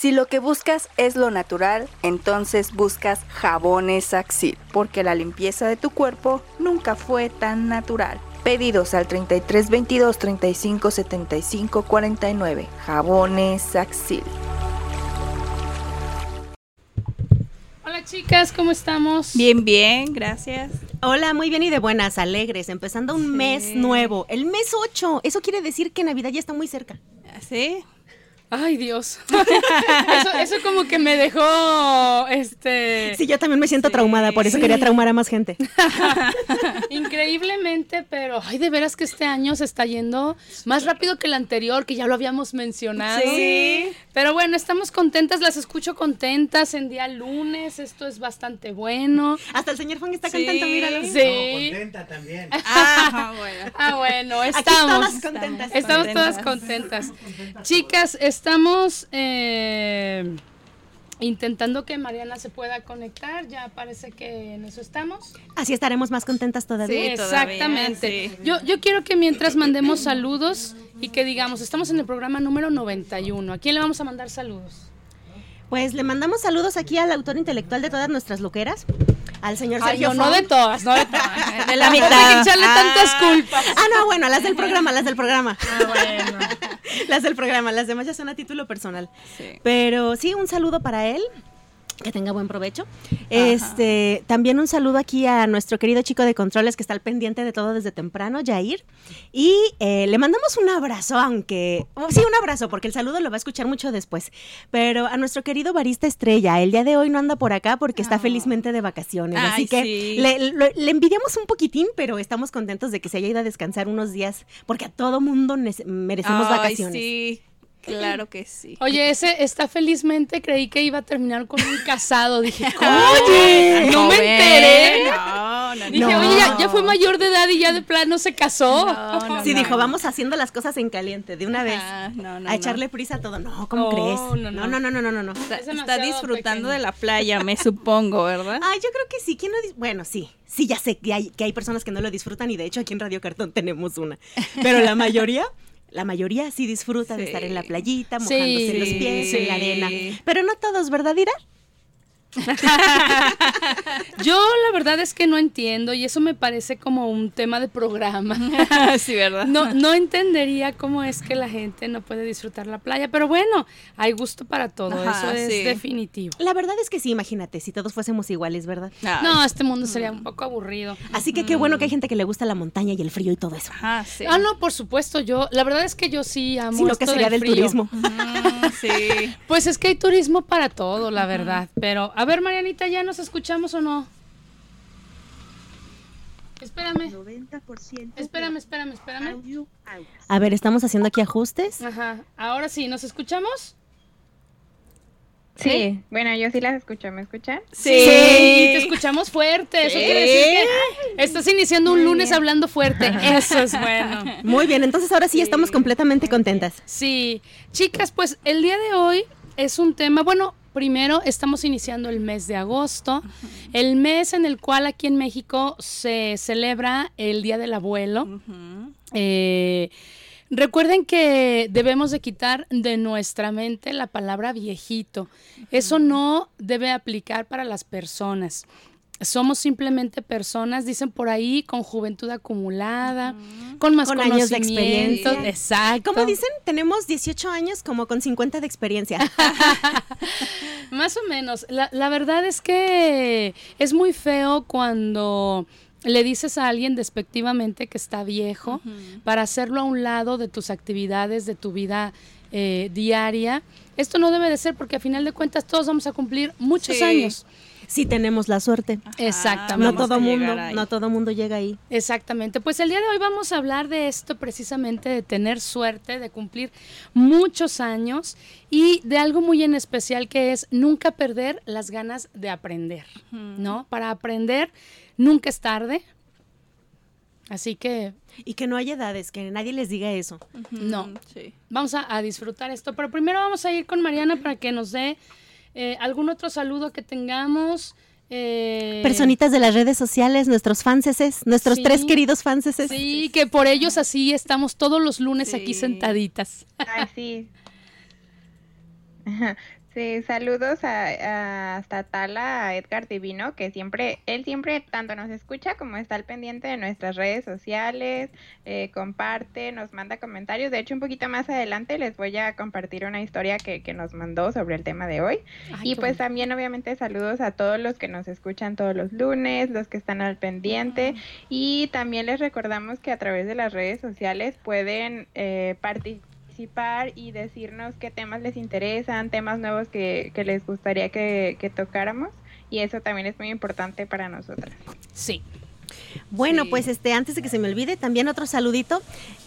Si lo que buscas es lo natural, entonces buscas jabones Axil, porque la limpieza de tu cuerpo nunca fue tan natural. Pedidos al 33 22 35 75 49. Jabones Axil. Hola chicas, ¿cómo estamos? Bien, bien, gracias. Hola, muy bien y de buenas, alegres, empezando un mes nuevo, el mes 8. Eso quiere decir que Navidad ya está muy cerca. ¿Sí? Ay, Dios. eso, eso como que me dejó, este... Sí, yo también me siento Sí, traumada, por eso sí. quería traumar a más gente. Increíblemente, pero ay, de veras que este año se está yendo más rápido que el anterior, que ya lo habíamos mencionado. Sí. Pero bueno, estamos contentas, las escucho contentas en día lunes, esto es bastante bueno. Hasta el señor Juan está Sí. cantando, míralo. Sí. contenta también. Ah, bueno. Ah, bueno, Aquí estamos. todas contentas. Estamos Contentas. todas contentas. Chicas, estamos eh, intentando que Mariana se pueda conectar. Ya parece que en eso estamos. Así estaremos más contentas todavía. Sí, todavía, Exactamente. sí. Yo, yo quiero que mientras mandemos saludos y que digamos, estamos en el programa número 91. ¿A quién le vamos a mandar saludos? Pues le mandamos saludos aquí al autor intelectual de todas nuestras loqueras, al señor Ay, Sergio no, no Fong. de todas, no de todas. De la Hay mitad. que echarle tantas Ah. culpas. Ah, no, bueno, las del programa, las del programa. Ah, bueno. Las del programa, las demás ya son a título personal. Sí. Pero sí, un saludo para él. Que tenga buen provecho. Este, también un saludo aquí a nuestro querido chico de controles que está al pendiente de todo desde temprano, Jair. Y eh, le mandamos un abrazo, aunque. oh, sí, un abrazo, porque el saludo lo va a escuchar mucho después. Pero a nuestro querido barista estrella, el día de hoy no anda por acá porque está Ah. felizmente de vacaciones. Ay, así que sí. le, envidiamos un poquitín, pero estamos contentos de que se haya ido a descansar unos días, porque a todo mundo merecemos Ay, vacaciones. Sí, claro que sí. Oye, ese está felizmente, creí que iba a terminar con un casado. Dije, Oye, no me enteré. No, no, Dije, No. oye, ya, ya fue mayor de edad y ya de plano se casó. No, no, Sí, no. dijo, vamos haciendo las cosas en caliente, de una vez. Ah, no, no, a no. echarle prisa a todo. No, ¿cómo No, crees? no, No, no. no, no, no, no, no. no. Está, Es está disfrutando pequeño. de la playa, me supongo, ¿verdad? Ay, yo creo que sí. ¿Quién no Bueno, sí. Sí, ya sé que hay, que hay personas que no lo disfrutan y de hecho aquí en Radio Cartón tenemos una. Pero la mayoría, la mayoría sí disfruta de Sí. estar en la playita, Sí, mojándose los pies en la sí. arena. Pero no todos, ¿verdad, Ira? Yo la verdad es que no entiendo y eso me parece como un tema de programa. sí, ¿verdad? No, no entendería cómo es que la gente no puede disfrutar la playa, pero bueno, hay gusto para todo, Ajá, eso es sí. definitivo. La verdad es que sí, imagínate, si todos fuésemos iguales, ¿verdad? Ay. No, este mundo sería un poco aburrido. Así que qué bueno que hay gente que le gusta la montaña y el frío y todo eso. Ajá, sí. Ah, no, por supuesto, yo, la verdad es que yo sí amo Sí, lo esto que sería del turismo. Mm, sí. Pues es que hay turismo para todo, la verdad. Pero, a ver, Marianita, ¿ya nos escuchamos o no? Espérame. 90% Espérame, espérame, espérame. audio. A ver, estamos haciendo aquí ajustes. Ajá. Ahora sí, ¿nos escuchamos? Sí, bueno, yo sí las escucho, ¿me escuchan? Sí. Y te escuchamos fuerte. Eso Sí. quiere decir que estás iniciando un lunes hablando fuerte. Eso es bueno. Muy bien, entonces ahora sí estamos completamente contentas. Sí. Chicas, pues el día de hoy es un tema, bueno, primero estamos iniciando el mes de agosto, el mes en el cual aquí en México se celebra el Día del Abuelo. Eh, recuerden que debemos de quitar de nuestra mente la palabra viejito. Eso no debe aplicar para las personas. Somos simplemente personas, dicen por ahí, con juventud acumulada, con más Con años de experiencia. Exacto. Como dicen, tenemos 18 años como con 50 de experiencia. Más o menos. La, la verdad es que es muy feo cuando le dices a alguien despectivamente que está viejo para hacerlo a un lado de tus actividades, de tu vida eh, diaria. Esto no debe de ser porque a final de cuentas todos vamos a cumplir muchos Sí. años. Sí tenemos la suerte. Exactamente. No todo mundo, no todo mundo llega ahí. Exactamente. Pues el día de hoy vamos a hablar de esto precisamente, de tener suerte, de cumplir muchos años y de algo muy en especial que es nunca perder las ganas de aprender, ¿no? Para aprender nunca es tarde. Así que Y que no hay edades, que nadie les diga eso. no. Sí. vamos a, a disfrutar esto. Pero primero vamos a ir con Mariana para que nos dé eh, algún otro saludo que tengamos. eh, Personitas de las redes sociales, nuestros fanses, nuestros Sí. tres queridos fanses. Sí, que por ellos así estamos todos los lunes aquí sentaditas. Ay, sí. Sí, saludos a, a- hasta Tala, a Edgar Divino, que siempre, él siempre tanto nos escucha como está al pendiente de nuestras redes sociales, eh, comparte, nos manda comentarios. De hecho, un poquito más adelante les voy a compartir una historia que, que nos mandó sobre el tema de hoy. Ay, Y pues bueno. también obviamente saludos a todos los que nos escuchan todos los lunes, los que están al pendiente y también les recordamos que a través de las redes sociales pueden eh, participar y decirnos qué temas les interesan, temas nuevos que, que les gustaría que, que tocáramos y eso también es muy importante para nosotras. Sí. Bueno, pues este, antes de que se me olvide, también otro saludito.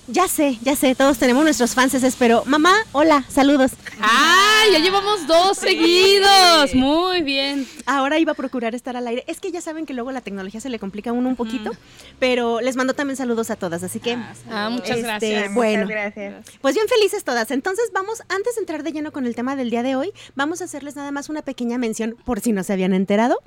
Ya sé, ya sé, todos tenemos nuestros fanses, pero mamá, hola, saludos. ¡Ay! Ya llevamos dos seguidos. Muy bien. Ahora iba a procurar estar al aire. Es que ya saben que luego la tecnología se le complica a uno un poquito, pero les mando también saludos a todas, así que Ah, muchas Este, gracias. Muchas bueno. gracias. Pues bien felices todas. Entonces vamos, antes de entrar de lleno con el tema del día de hoy, vamos a hacerles nada más una pequeña mención por si no se habían enterado.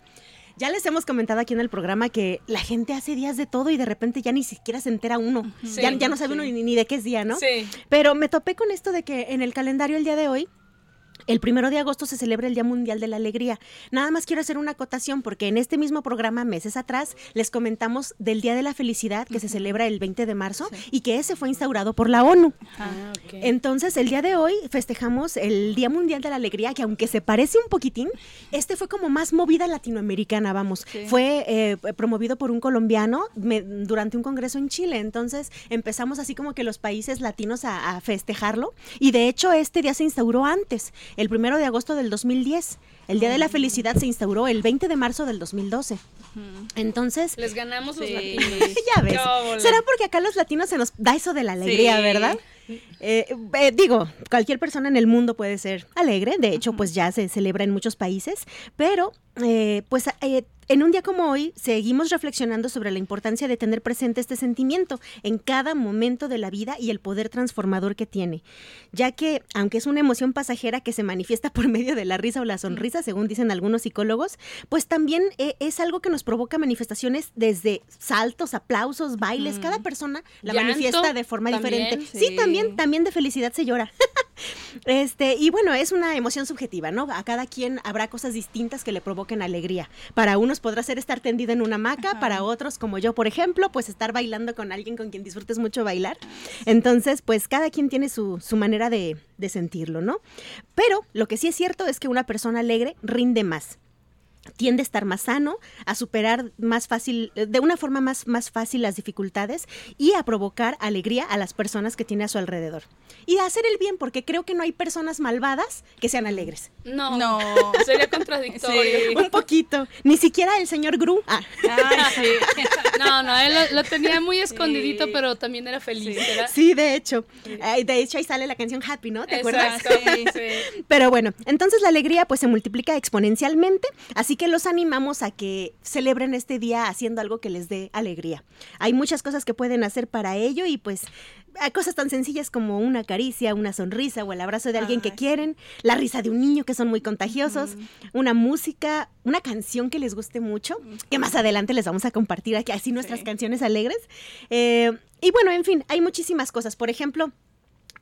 Ya les hemos comentado aquí en el programa que la gente hace días de todo y de repente ya ni siquiera se entera uno. Sí, ya, ya no sabe uno ni, ni de qué es día, ¿no? Sí. Pero me topé con esto de que en el calendario el día de hoy el primero de agosto se celebra el Día Mundial de la Alegría. Nada más quiero hacer una acotación porque en este mismo programa, meses atrás, les comentamos del Día de la Felicidad que se celebra el 20 de marzo y que ese fue instaurado por la ONU. Ah. Entonces, el día de hoy festejamos el Día Mundial de la Alegría, que aunque se parece un poquitín, este fue como más movida latinoamericana, vamos. Fue eh, promovido por un colombiano me- durante un congreso en Chile. Entonces, empezamos así como que los países latinos a, a festejarlo. Y de hecho, este día se instauró antes, el primero de agosto del 2010. El Día de la Felicidad se instauró el 20 de marzo del 2012. Entonces, Les ganamos los Sí. latinos. ya ves. Será porque acá los latinos se nos da eso de la alegría, Sí. ¿verdad? Eh, eh, digo, cualquier persona en el mundo puede ser alegre, de hecho, pues ya se celebra en muchos países, pero eh, pues eh, en un día como hoy seguimos reflexionando sobre la importancia de tener presente este sentimiento en cada momento de la vida y el poder transformador que tiene, ya que aunque es una emoción pasajera que se manifiesta por medio de la risa o la sonrisa, según dicen algunos psicólogos, pues también eh, es algo que nos provoca manifestaciones desde saltos, aplausos, bailes, cada persona la Llanto, manifiesta de forma también, diferente. Sí, sí. también, también de felicidad se llora. Este, y bueno, es una emoción subjetiva, ¿no? A cada quien habrá cosas distintas que le provoquen alegría. Para unos podrá ser estar tendido en una hamaca, para otros, como yo, por ejemplo, pues estar bailando con alguien con quien disfrutes mucho bailar. Entonces, pues cada quien tiene su, su manera de, de sentirlo, ¿no? Pero lo que sí es cierto es que una persona alegre rinde más tiende a estar más sano, a superar más fácil, de una forma más, más fácil las dificultades y a provocar alegría a las personas que tiene a su alrededor. Y a hacer el bien, porque creo que no hay personas malvadas que sean alegres. No, No. sería contradictorio. Sí. Un poquito. Ni siquiera el señor Gru. Ah, Ay, sí. No, no, él lo, lo tenía muy escondidito, pero también era feliz. era- sí, de hecho. De hecho, ahí sale la canción Happy, ¿no? ¿Te acuerdas? Exacto, sí. Pero bueno, entonces la alegría pues se multiplica exponencialmente, así que los animamos a que celebren este día haciendo algo que les dé alegría. Hay muchas cosas que pueden hacer para ello y pues hay cosas tan sencillas como una caricia, una sonrisa o el abrazo de alguien que quieren, la risa de un niño que son muy contagiosos, una música, una canción que les guste mucho, que más adelante les vamos a compartir aquí así nuestras Sí. canciones alegres. Eh, y bueno, en fin, hay muchísimas cosas. Por ejemplo,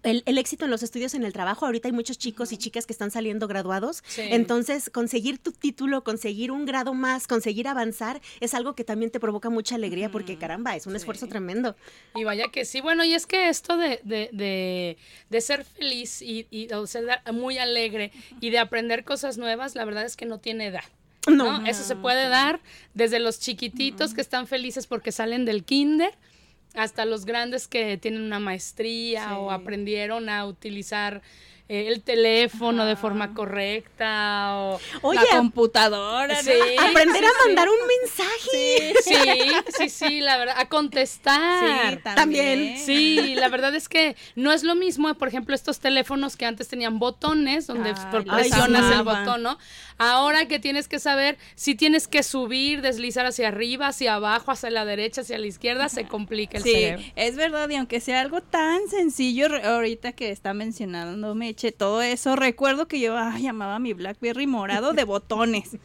el, el éxito en los estudios en el trabajo. Ahorita hay muchos chicos y chicas que están saliendo graduados. Sí. Entonces, conseguir tu título, conseguir un grado más, conseguir avanzar, es algo que también te provoca mucha alegría porque, caramba, es un esfuerzo tremendo. Y vaya que sí, bueno, y es que esto de, de, de, de ser feliz y, y o ser muy alegre y de aprender cosas nuevas, la verdad es que no tiene edad. No. ¿no? Eso se puede dar desde los chiquititos que están felices porque salen del kinder hasta los grandes que tienen una maestría o aprendieron a utilizar el teléfono de forma correcta o Oye, la computadora. Sí, ¿no? aprender sí, a sí. mandar un mensaje. Sí, sí, sí, la verdad, a contestar. Sí, también. Sí, la verdad es que no es lo mismo, por ejemplo, estos teléfonos que antes tenían botones donde Ay, por- presionas el botón, ¿no? Ahora que tienes que saber si tienes que subir, deslizar hacia arriba, hacia abajo, hacia la derecha, hacia la izquierda, se complica el Sí, cerebro. es verdad, y aunque sea algo tan sencillo, ahorita que está mencionando Todo eso, recuerdo que yo ay, llamaba mi Blackberry morado de botones.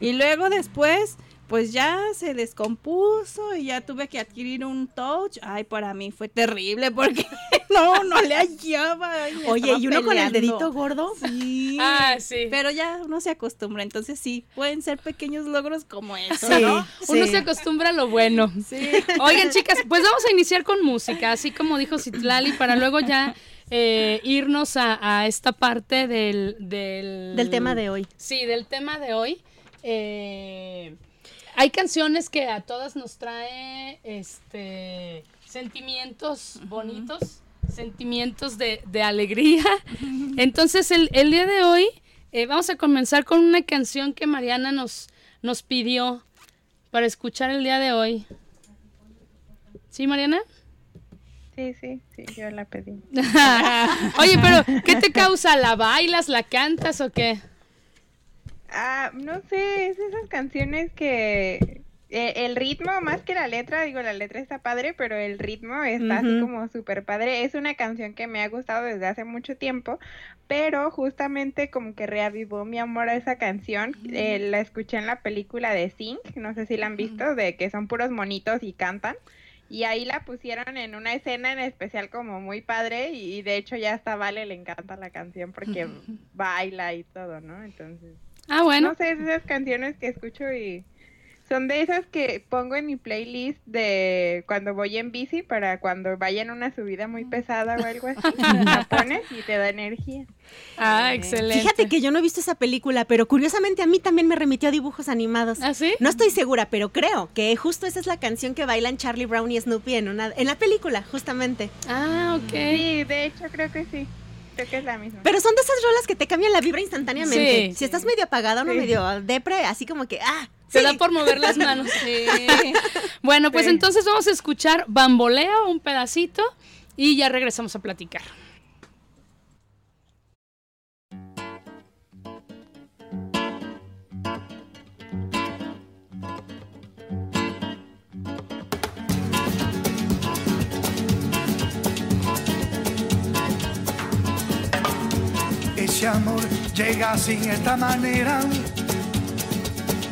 y luego después, pues ya se descompuso y ya tuve que adquirir un touch. Ay, para mí fue terrible porque no, no le hallaba. ay, Oye, y uno con el dedito gordo. Sí. Ah, sí. Pero ya uno se acostumbra, entonces sí, pueden ser pequeños logros como eso, Sí, ¿no? Uno se acostumbra a lo bueno. Sí. Oigan, chicas, pues vamos a iniciar con música, así como dijo Citlali, para luego ya eh, irnos a, a esta parte del, del... Del tema de hoy. Sí, del tema de hoy. Eh, hay canciones que a todas nos trae este sentimientos bonitos, sentimientos de, de alegría. Entonces, el, el día de hoy eh, vamos a comenzar con una canción que Mariana nos, nos pidió para escuchar el día de hoy. ¿Sí, Mariana? Sí, sí, sí, yo la pedí. Oye, pero ¿qué te causa? ¿La bailas, la cantas o qué? Ah, no sé, es esas canciones que eh, el ritmo, más que la letra, digo, la letra está padre, pero el ritmo está así como súper padre. Es una canción que me ha gustado desde hace mucho tiempo, pero justamente como que reavivó mi amor a esa canción. Eh, la escuché en la película de Sing, no sé si la han visto, de que son puros monitos y cantan. Y ahí la pusieron en una escena en especial como muy padre y, y de hecho ya hasta Vale le encanta la canción porque baila y todo, ¿no? Entonces... Ah, bueno. No sé, es esas canciones que escucho y son de esas que pongo en mi playlist de cuando voy en bici para cuando vaya en una subida muy pesada o algo así. La pones y te da energía. Ah, excelente. Fíjate que yo no he visto esa película, pero curiosamente a mí también me remitió a dibujos animados. ¿Ah, sí? No estoy segura, pero creo que justo esa es la canción que bailan Charlie Brown y Snoopy en una en la película, justamente. Ah, ok. Sí, de hecho creo que sí. Creo que es la misma. Pero son de esas rolas que te cambian la vibra instantáneamente. Sí. si estás medio apagada o no Sí. medio depre, así como que ah, Se sí. da por mover las manos. Bueno, pues entonces vamos a escuchar Bamboleo, un pedacito, y ya regresamos a platicar. Ese amor llega sin esta manera,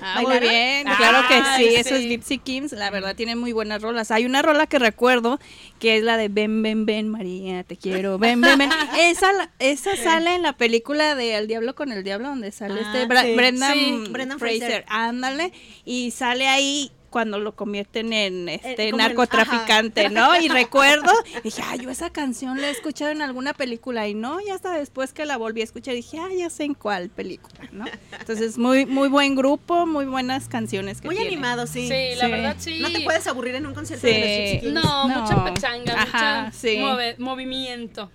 Ah, muy bien, claro que Ay, sí, esos sí. Gypsy Kings, la verdad tienen muy buenas rolas. Hay una rola que recuerdo que es la de Ven, ven, ven, María, te quiero, ven, ven, ven. Esa, esa sale en la película de El Diablo con el Diablo, donde sale Ah, este Bra- sí. Brendan, Sí, Brendan Fraser. Fraser. ándale, y sale ahí cuando lo convierten en este Eh, narcotraficante, ¿no? Y recuerdo, dije, ay, yo esa canción la he escuchado en alguna película y no, ya hasta después que la volví a escuchar dije, ah, ya sé en cuál película, ¿no? Entonces, muy muy buen grupo, muy buenas canciones que Muy tienen. animado, sí. Sí, la Sí. verdad sí. No te puedes aburrir en un concierto Sí. de los. No, No. mucha pachanga, Ajá, mucha sí. move- movimiento.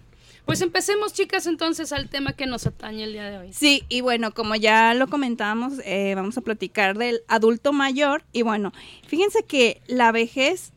Pues empecemos, chicas, entonces al tema que nos atañe el día de hoy. Sí, y bueno, como ya lo comentábamos, eh, vamos a platicar del adulto mayor. Y bueno, fíjense que la vejez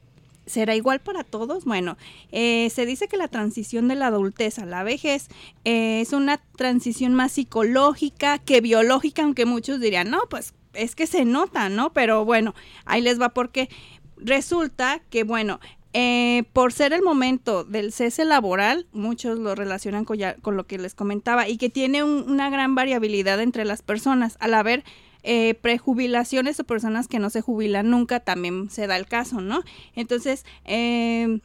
será igual para todos. Bueno, eh, se dice que la transición de la adultez a la vejez eh, es una transición más psicológica que biológica, aunque muchos dirían, no, pues es que se nota, ¿no? Pero bueno, ahí les va porque resulta que, bueno, eh, por ser el momento del cese laboral, muchos lo relacionan con, ya- con lo que les comentaba y que tiene un- una gran variabilidad entre las personas. Al haber eh, prejubilaciones o personas que no se jubilan nunca, también se da el caso, ¿no? Entonces, eh,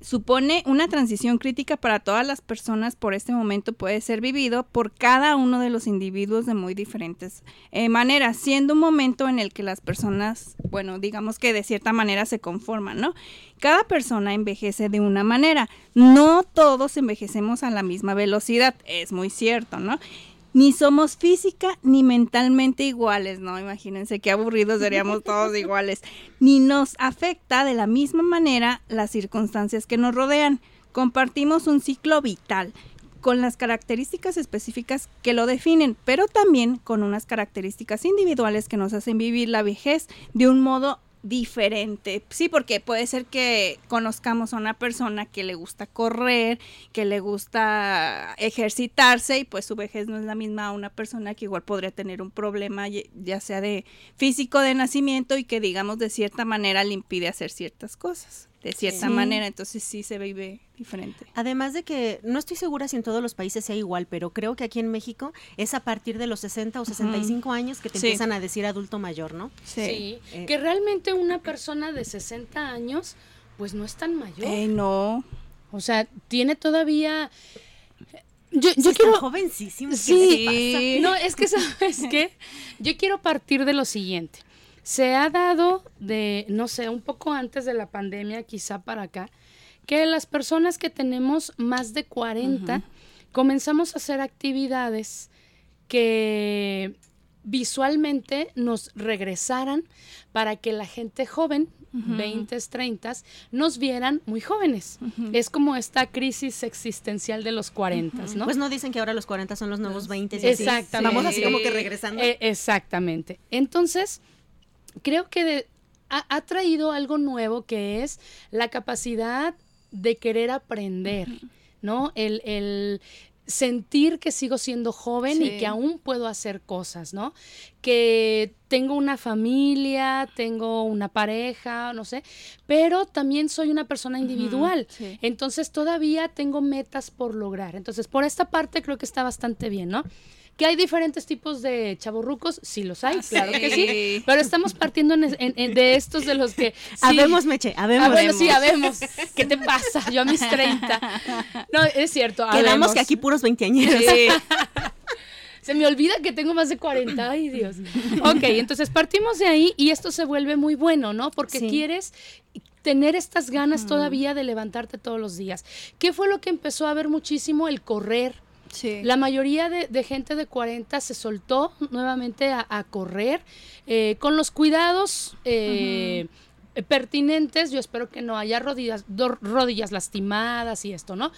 supone una transición crítica para todas las personas por este momento puede ser vivido por cada uno de los individuos de muy diferentes eh, maneras, siendo un momento en el que las personas, bueno, digamos que de cierta manera se conforman, ¿no? Cada persona envejece de una manera, no todos envejecemos a la misma velocidad, es muy cierto, ¿no? Ni somos física ni mentalmente iguales, ¿no? Imagínense qué aburridos seríamos todos iguales. Ni nos afecta de la misma manera las circunstancias que nos rodean. Compartimos un ciclo vital con las características específicas que lo definen, pero también con unas características individuales que nos hacen vivir la vejez de un modo diferente. Sí, porque puede ser que conozcamos a una persona que le gusta correr, que le gusta ejercitarse y pues su vejez no es la misma a una persona que igual podría tener un problema ya sea de físico de nacimiento y que digamos de cierta manera le impide hacer ciertas cosas. De cierta Sí. manera, entonces sí se vive diferente. Además de que no estoy segura si en todos los países sea igual, pero creo que aquí en México es a partir de los 60 o 65 años que te Sí. empiezan a decir adulto mayor, ¿no? Sí. Eh. Que realmente una persona de 60 años, pues no es tan mayor. Eh, no. O sea, tiene todavía... Yo, quiero... jovencísimos. ¿qué Sí, pasa? no, es que sabes qué, yo quiero partir de lo siguiente. Se ha dado de, no sé, un poco antes de la pandemia, quizá para acá, que las personas que tenemos más de 40 comenzamos a hacer actividades que visualmente nos regresaran para que la gente joven, 20, 30, nos vieran muy jóvenes. Es como esta crisis existencial de los 40, ¿no? Pues no dicen que ahora los 40 son los nuevos 20. y así. Exactamente. Vamos así como que regresando. Eh, exactamente. Entonces, creo que de- ha, ha traído algo nuevo que es la capacidad de querer aprender, ¿no? El, el sentir que sigo siendo joven y que aún puedo hacer cosas, ¿no? Que tengo una familia, tengo una pareja, no sé, pero también soy una persona individual. sí. Entonces todavía tengo metas por lograr. Entonces, por esta parte creo que está bastante bien, ¿no? Que hay diferentes tipos de chavorrucos, sí los hay, claro que sí. sí. Pero estamos partiendo en- en- en- de estos de los que. sí, Habemos, Meche, Ah, habemos. bueno, sí, habemos. ¿Qué te pasa? Yo a mis 30. No, es cierto. Quedamos habemos. que aquí puros veinteañeros. Se me olvida que tengo más de 40. Ay, Dios. Ok, entonces partimos de ahí y esto se vuelve muy bueno, ¿no? Porque Sí. quieres tener estas ganas todavía de levantarte todos los días. ¿Qué fue lo que empezó a ver muchísimo? El correr. Sí. La mayoría de, de gente de 40 se soltó nuevamente a, a correr eh, con los cuidados eh, pertinentes. Yo espero que no haya rodillas, rodillas lastimadas y esto, ¿no?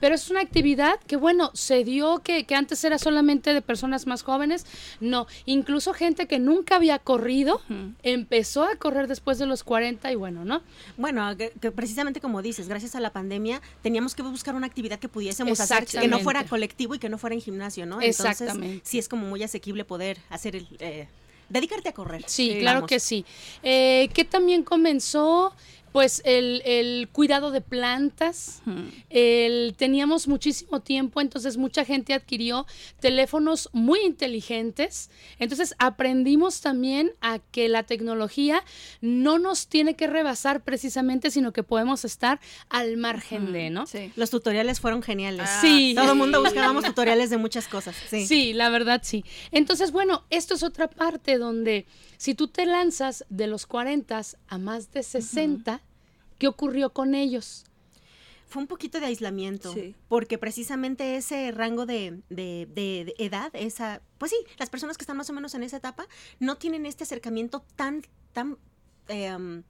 Pero es una actividad que, bueno, se dio que, que antes era solamente de personas más jóvenes. No, incluso gente que nunca había corrido empezó a correr después de los 40 y bueno, ¿no? Bueno, que, que precisamente como dices, gracias a la pandemia teníamos que buscar una actividad que pudiésemos hacer que no fuera colectivo y que no fuera en gimnasio, ¿no? Exactamente. Entonces, sí es como muy asequible poder hacer el... eh, dedicarte a correr. Sí, digamos. claro que sí. Eh, que también comenzó, pues, el, el cuidado de plantas. El- teníamos muchísimo tiempo, entonces mucha gente adquirió teléfonos muy inteligentes. Entonces aprendimos también a que la tecnología no nos tiene que rebasar precisamente, sino que podemos estar al margen de, ¿no? Sí. Los tutoriales fueron geniales. Sí. Todo el mundo buscábamos tutoriales de muchas cosas. Sí. Sí. la verdad sí. Entonces, bueno, esto es otra parte donde si tú te lanzas de los 40 a más de 60, ¿qué ocurrió con ellos? Fue un poquito de aislamiento, Sí. porque precisamente ese rango de, de- de- de edad, esa, pues sí, las personas que están más o menos en esa etapa no tienen este acercamiento tan, tan, eh, um,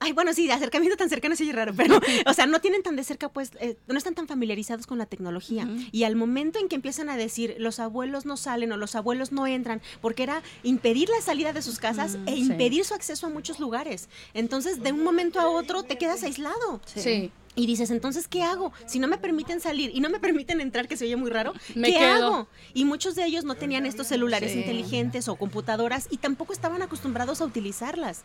ay, bueno, sí, de acercamiento tan cercano sí es raro, pero, o sea, no tienen tan de cerca, pues, eh, no están tan familiarizados con la tecnología. Y al momento en que empiezan a decir, los abuelos no salen o los abuelos no entran, porque era impedir la salida de sus casas e impedir su acceso a muchos lugares. Entonces, de un momento a otro, te quedas aislado. Sí. Y dices, entonces, ¿qué hago? Si no me permiten salir y no me permiten entrar, que se oye muy raro, Me ¿qué quedo. hago? Y muchos de ellos no tenían estos celulares Sí. inteligentes o computadoras y tampoco estaban acostumbrados a utilizarlas.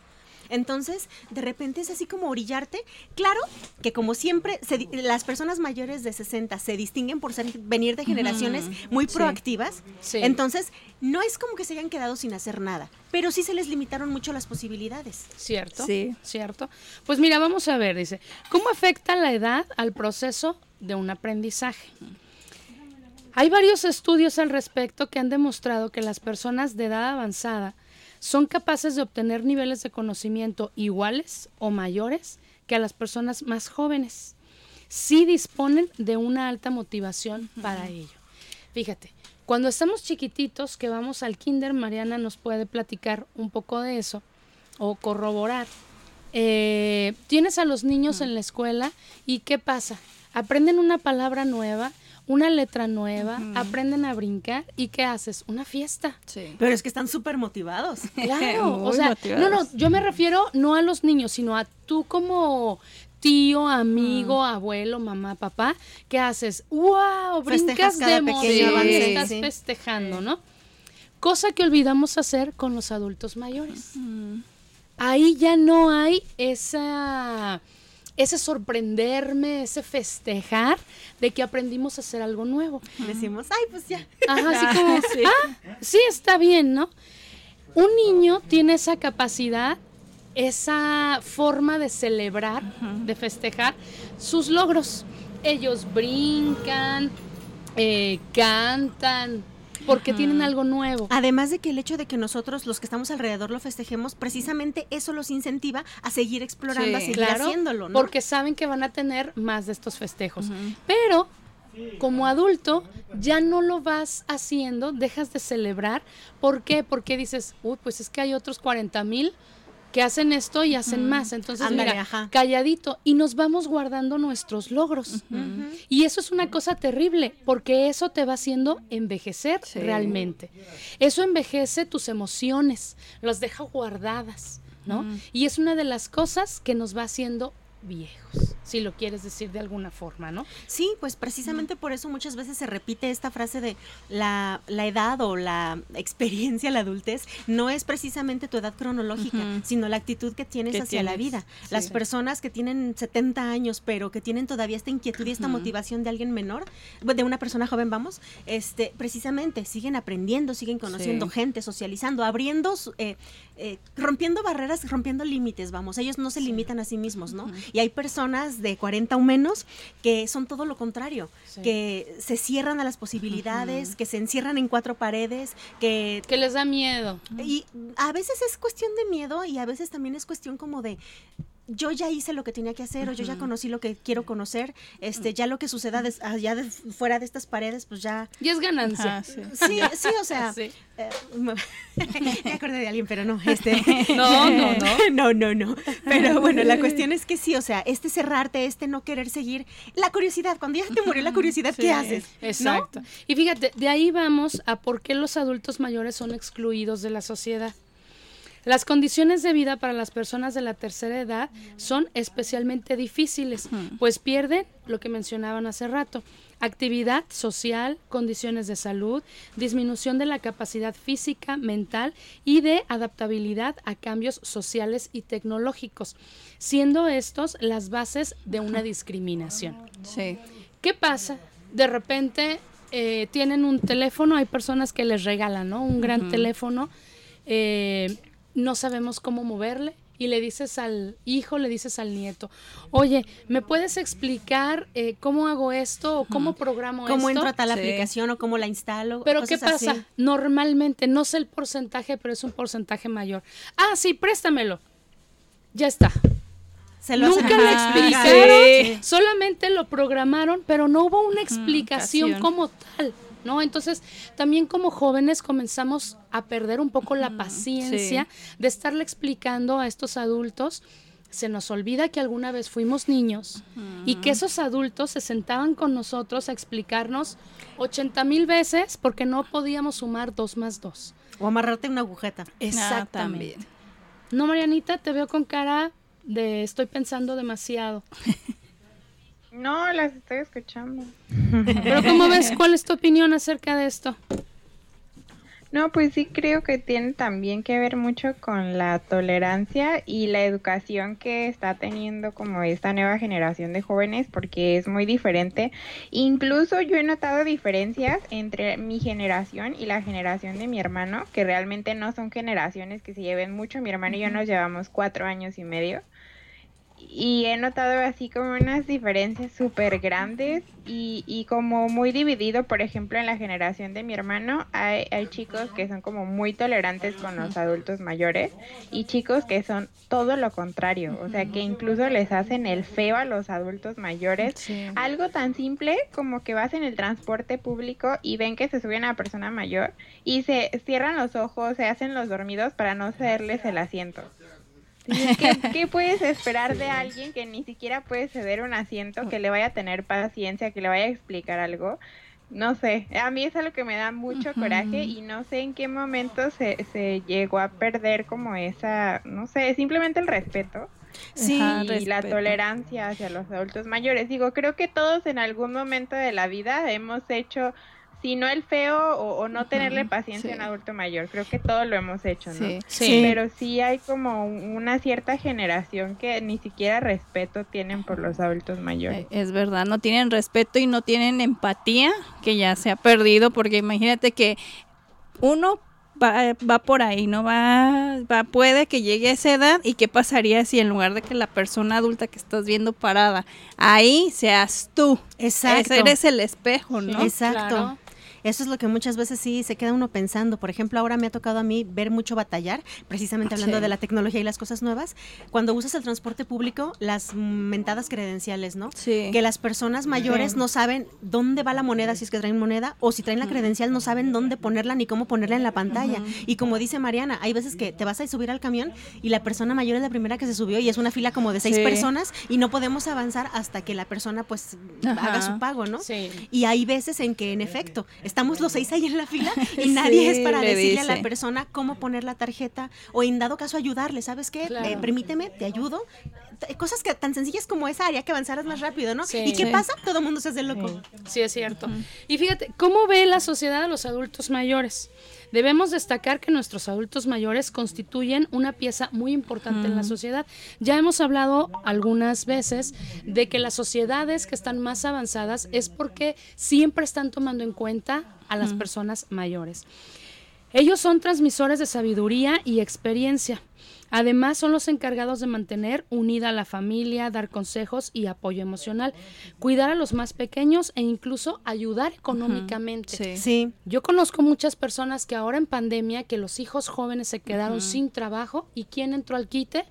Entonces, de repente es así como orillarte. Claro que como siempre, se di- las personas mayores de 60 se distinguen por ser, venir de generaciones muy proactivas. Sí. Entonces, no es como que se hayan quedado sin hacer nada, pero sí se les limitaron mucho las posibilidades. ¿Cierto? Sí. ¿Cierto? Pues mira, vamos a ver, dice, ¿cómo afecta la edad al proceso de un aprendizaje? Hay varios estudios al respecto que han demostrado que las personas de edad avanzada son capaces de obtener niveles de conocimiento iguales o mayores que a las personas más jóvenes. Sí disponen de una alta motivación para ello. Fíjate, cuando estamos chiquititos, que vamos al kinder, Mariana nos puede platicar un poco de eso o corroborar. Eh, tienes a los niños en la escuela y ¿qué pasa? Aprenden una palabra nueva, una letra nueva, aprenden a brincar y ¿qué haces? Una fiesta. Sí. Pero es que están súper motivados. Claro, o Muy sea, motivados. no, no, yo me refiero no a los niños, sino a tú como tío, amigo, abuelo, mamá, papá, ¿qué haces? ¡Wow! Brincas de emoción, estás sí. festejando, ¿no? Cosa que olvidamos hacer con los adultos mayores. Ahí ya no hay esa ese sorprenderme, ese festejar de que aprendimos a hacer algo nuevo. Decimos, ay, pues ya. Ajá, así como, ah, sí, está bien, ¿no? Un niño tiene esa capacidad, esa forma de celebrar, de festejar sus logros. Ellos brincan, eh, cantan, porque tienen algo nuevo. Además de que el hecho de que nosotros, los que estamos alrededor, lo festejemos, precisamente eso los incentiva a seguir explorando, Sí, a seguir Claro, haciéndolo, ¿no? porque saben que van a tener más de estos festejos. Pero como adulto ya no lo vas haciendo, dejas de celebrar. ¿Por qué? Porque dices, uy, pues es que hay otros 40 mil que hacen esto y hacen más. Entonces, mira, ajá. calladito. Y nos vamos guardando nuestros logros. Y eso es una cosa terrible, porque eso te va haciendo envejecer Sí. realmente. Eso envejece tus emociones, las deja guardadas, ¿no? Y es una de las cosas que nos va haciendo viejos, si lo quieres decir de alguna forma, ¿no? Sí, pues precisamente por eso muchas veces se repite esta frase de la, la edad o la experiencia, la adultez, no es precisamente tu edad cronológica, sino la actitud que tienes hacia la vida. sí. Las personas que tienen 70 años, pero que tienen todavía esta inquietud y esta motivación de alguien menor, de una persona joven, vamos, este, precisamente siguen aprendiendo, siguen conociendo Sí. gente, socializando, abriendo, eh, eh, rompiendo barreras, rompiendo límites, vamos, ellos no se limitan a sí mismos, ¿no? Y hay personas de 40 o menos que son todo lo contrario, Sí. que se cierran a las posibilidades, que se encierran en cuatro paredes, que... Que les da miedo. Y a veces es cuestión de miedo y a veces también es cuestión como de... yo ya hice lo que tenía que hacer o yo ya conocí lo que quiero conocer, este, ya lo que suceda des- allá de, fuera de estas paredes, pues ya... Y es ganancia. Ah, sí. Sí, sí, o sea, Sí. eh, me acordé de alguien, pero no, este... No, no, no. no, no, no. Pero bueno, la cuestión es que sí, o sea, este cerrarte, este no querer seguir, la curiosidad, cuando ya te murió la curiosidad, Sí. ¿qué haces? ¿No? Exacto. Y fíjate, de ahí vamos a por qué los adultos mayores son excluidos de la sociedad. Las condiciones de vida para las personas de la tercera edad son especialmente difíciles, pues pierden lo que mencionaban hace rato, actividad social, condiciones de salud, disminución de la capacidad física, mental y de adaptabilidad a cambios sociales y tecnológicos, siendo estos las bases de una discriminación. Sí. ¿Qué pasa? De repente eh, tienen un teléfono, hay personas que les regalan, ¿no? Un gran teléfono, eh, no sabemos cómo moverle y le dices al hijo, le dices al nieto, oye, ¿me puedes explicar eh, cómo hago esto o cómo programo ¿Cómo esto? entro a tal Sí. aplicación o cómo la instalo? Pero ¿qué pasa? así. Normalmente, no sé el porcentaje, pero es un porcentaje mayor. Ah, sí, préstamelo. Ya está. Se lo Nunca le explicaron, sí. solamente lo programaron, pero no hubo una explicación como tal, ¿no? Entonces, también como jóvenes comenzamos a perder un poco la paciencia de estarle explicando a estos adultos. Se nos olvida que alguna vez fuimos niños y que esos adultos se sentaban con nosotros a explicarnos 80 mil veces porque no podíamos sumar dos más dos. O amarrarte una agujeta. Ah, también. No, Marianita, te veo con cara de estoy pensando demasiado. No, las estoy escuchando. Pero ¿cómo ves? ¿Cuál es tu opinión acerca de esto? No, pues sí creo que tiene también que ver mucho con la tolerancia y la educación que está teniendo como esta nueva generación de jóvenes porque es muy diferente. Incluso yo he notado diferencias entre mi generación y la generación de mi hermano, que realmente no son generaciones que se lleven mucho. Mi hermano y yo nos llevamos cuatro años y medio. Y he notado así como unas diferencias súper grandes y, y como muy dividido, por ejemplo, en la generación de mi hermano hay, hay chicos que son como muy tolerantes con los adultos mayores y chicos que son todo lo contrario, o sea que incluso les hacen el feo a los adultos mayores. Sí. Algo tan simple como que vas en el transporte público y ven que se sube una persona mayor y se cierran los ojos, se hacen los dormidos para no cederles el asiento. ¿Qué, qué puedes esperar de alguien que ni siquiera puede ceder un asiento, que le vaya a tener paciencia, que le vaya a explicar algo? No sé, a mí es algo que me da mucho coraje y no sé en qué momento se, se llegó a perder como esa, no sé, simplemente el respeto Sí, Ajá, y la tolerancia hacia los adultos mayores. Digo, creo que todos en algún momento de la vida hemos hecho, si no el feo o, o no tenerle paciencia a un sí. adulto mayor, creo que todos lo hemos hecho, ¿no? Sí. Sí. Pero sí hay como un- una cierta generación que ni siquiera respeto tienen por los adultos mayores. Eh, Es verdad, no tienen respeto y no tienen empatía, que ya se ha perdido, porque imagínate que uno va, va por ahí, ¿no? Va, va, puede que llegue a esa edad y qué pasaría si en lugar de que la persona adulta que estás viendo parada, ahí seas tú. Exacto. Ese eres el espejo, ¿no? Exacto. Claro. Eso es lo que muchas veces sí se queda uno pensando. Por ejemplo, ahora me ha tocado a mí ver mucho batallar, precisamente hablando Sí. de la tecnología y las cosas nuevas. Cuando usas el transporte público, las mentadas credenciales, ¿no? Sí. Que las personas mayores no saben dónde va la moneda, si es que traen moneda, o si traen la credencial, no saben dónde ponerla ni cómo ponerla en la pantalla. Y como dice Mariana, hay veces que te vas a subir al camión y la persona mayor es la primera que se subió y es una fila como de seis Sí. personas y no podemos avanzar hasta que la persona pues Ajá. haga su pago, ¿no? Sí. Y hay veces en que, en efecto, estamos los seis ahí en la fila y Sí, nadie es para le decirle a la persona cómo poner la tarjeta o en dado caso ayudarle, ¿sabes qué? Claro. Eh, permíteme, te ayudo. T- Cosas que tan sencillas como esa haría que avanzaras más rápido, ¿no? Sí. ¿Y qué Sí. pasa? Todo el mundo se hace loco. Sí, es cierto. Y fíjate, ¿cómo ve la sociedad a los adultos mayores? Debemos destacar que nuestros adultos mayores constituyen una pieza muy importante en la sociedad. Ya hemos hablado algunas veces de que las sociedades que están más avanzadas es porque siempre están tomando en cuenta a las personas mayores. Ellos son transmisores de sabiduría y experiencia. Además, son los encargados de mantener unida a la familia, dar consejos y apoyo emocional, cuidar a los más pequeños e incluso ayudar económicamente. Sí. Sí, Yo conozco muchas personas que ahora en pandemia, que los hijos jóvenes se quedaron sin trabajo y quién entró al quite,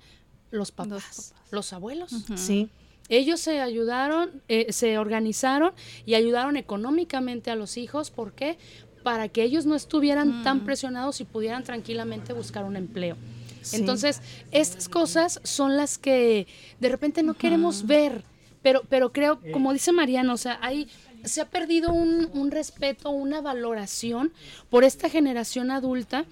los papás, los, abuelos. Sí. Ellos se ayudaron, eh, se organizaron y ayudaron económicamente a los hijos. ¿Por qué? Para que ellos no estuvieran tan presionados y pudieran tranquilamente buscar un empleo. Entonces, estas cosas son las que de repente no queremos ver, pero, pero creo, como dice Mariana, o sea, hay se ha perdido un, un, respeto, una valoración por esta generación adulta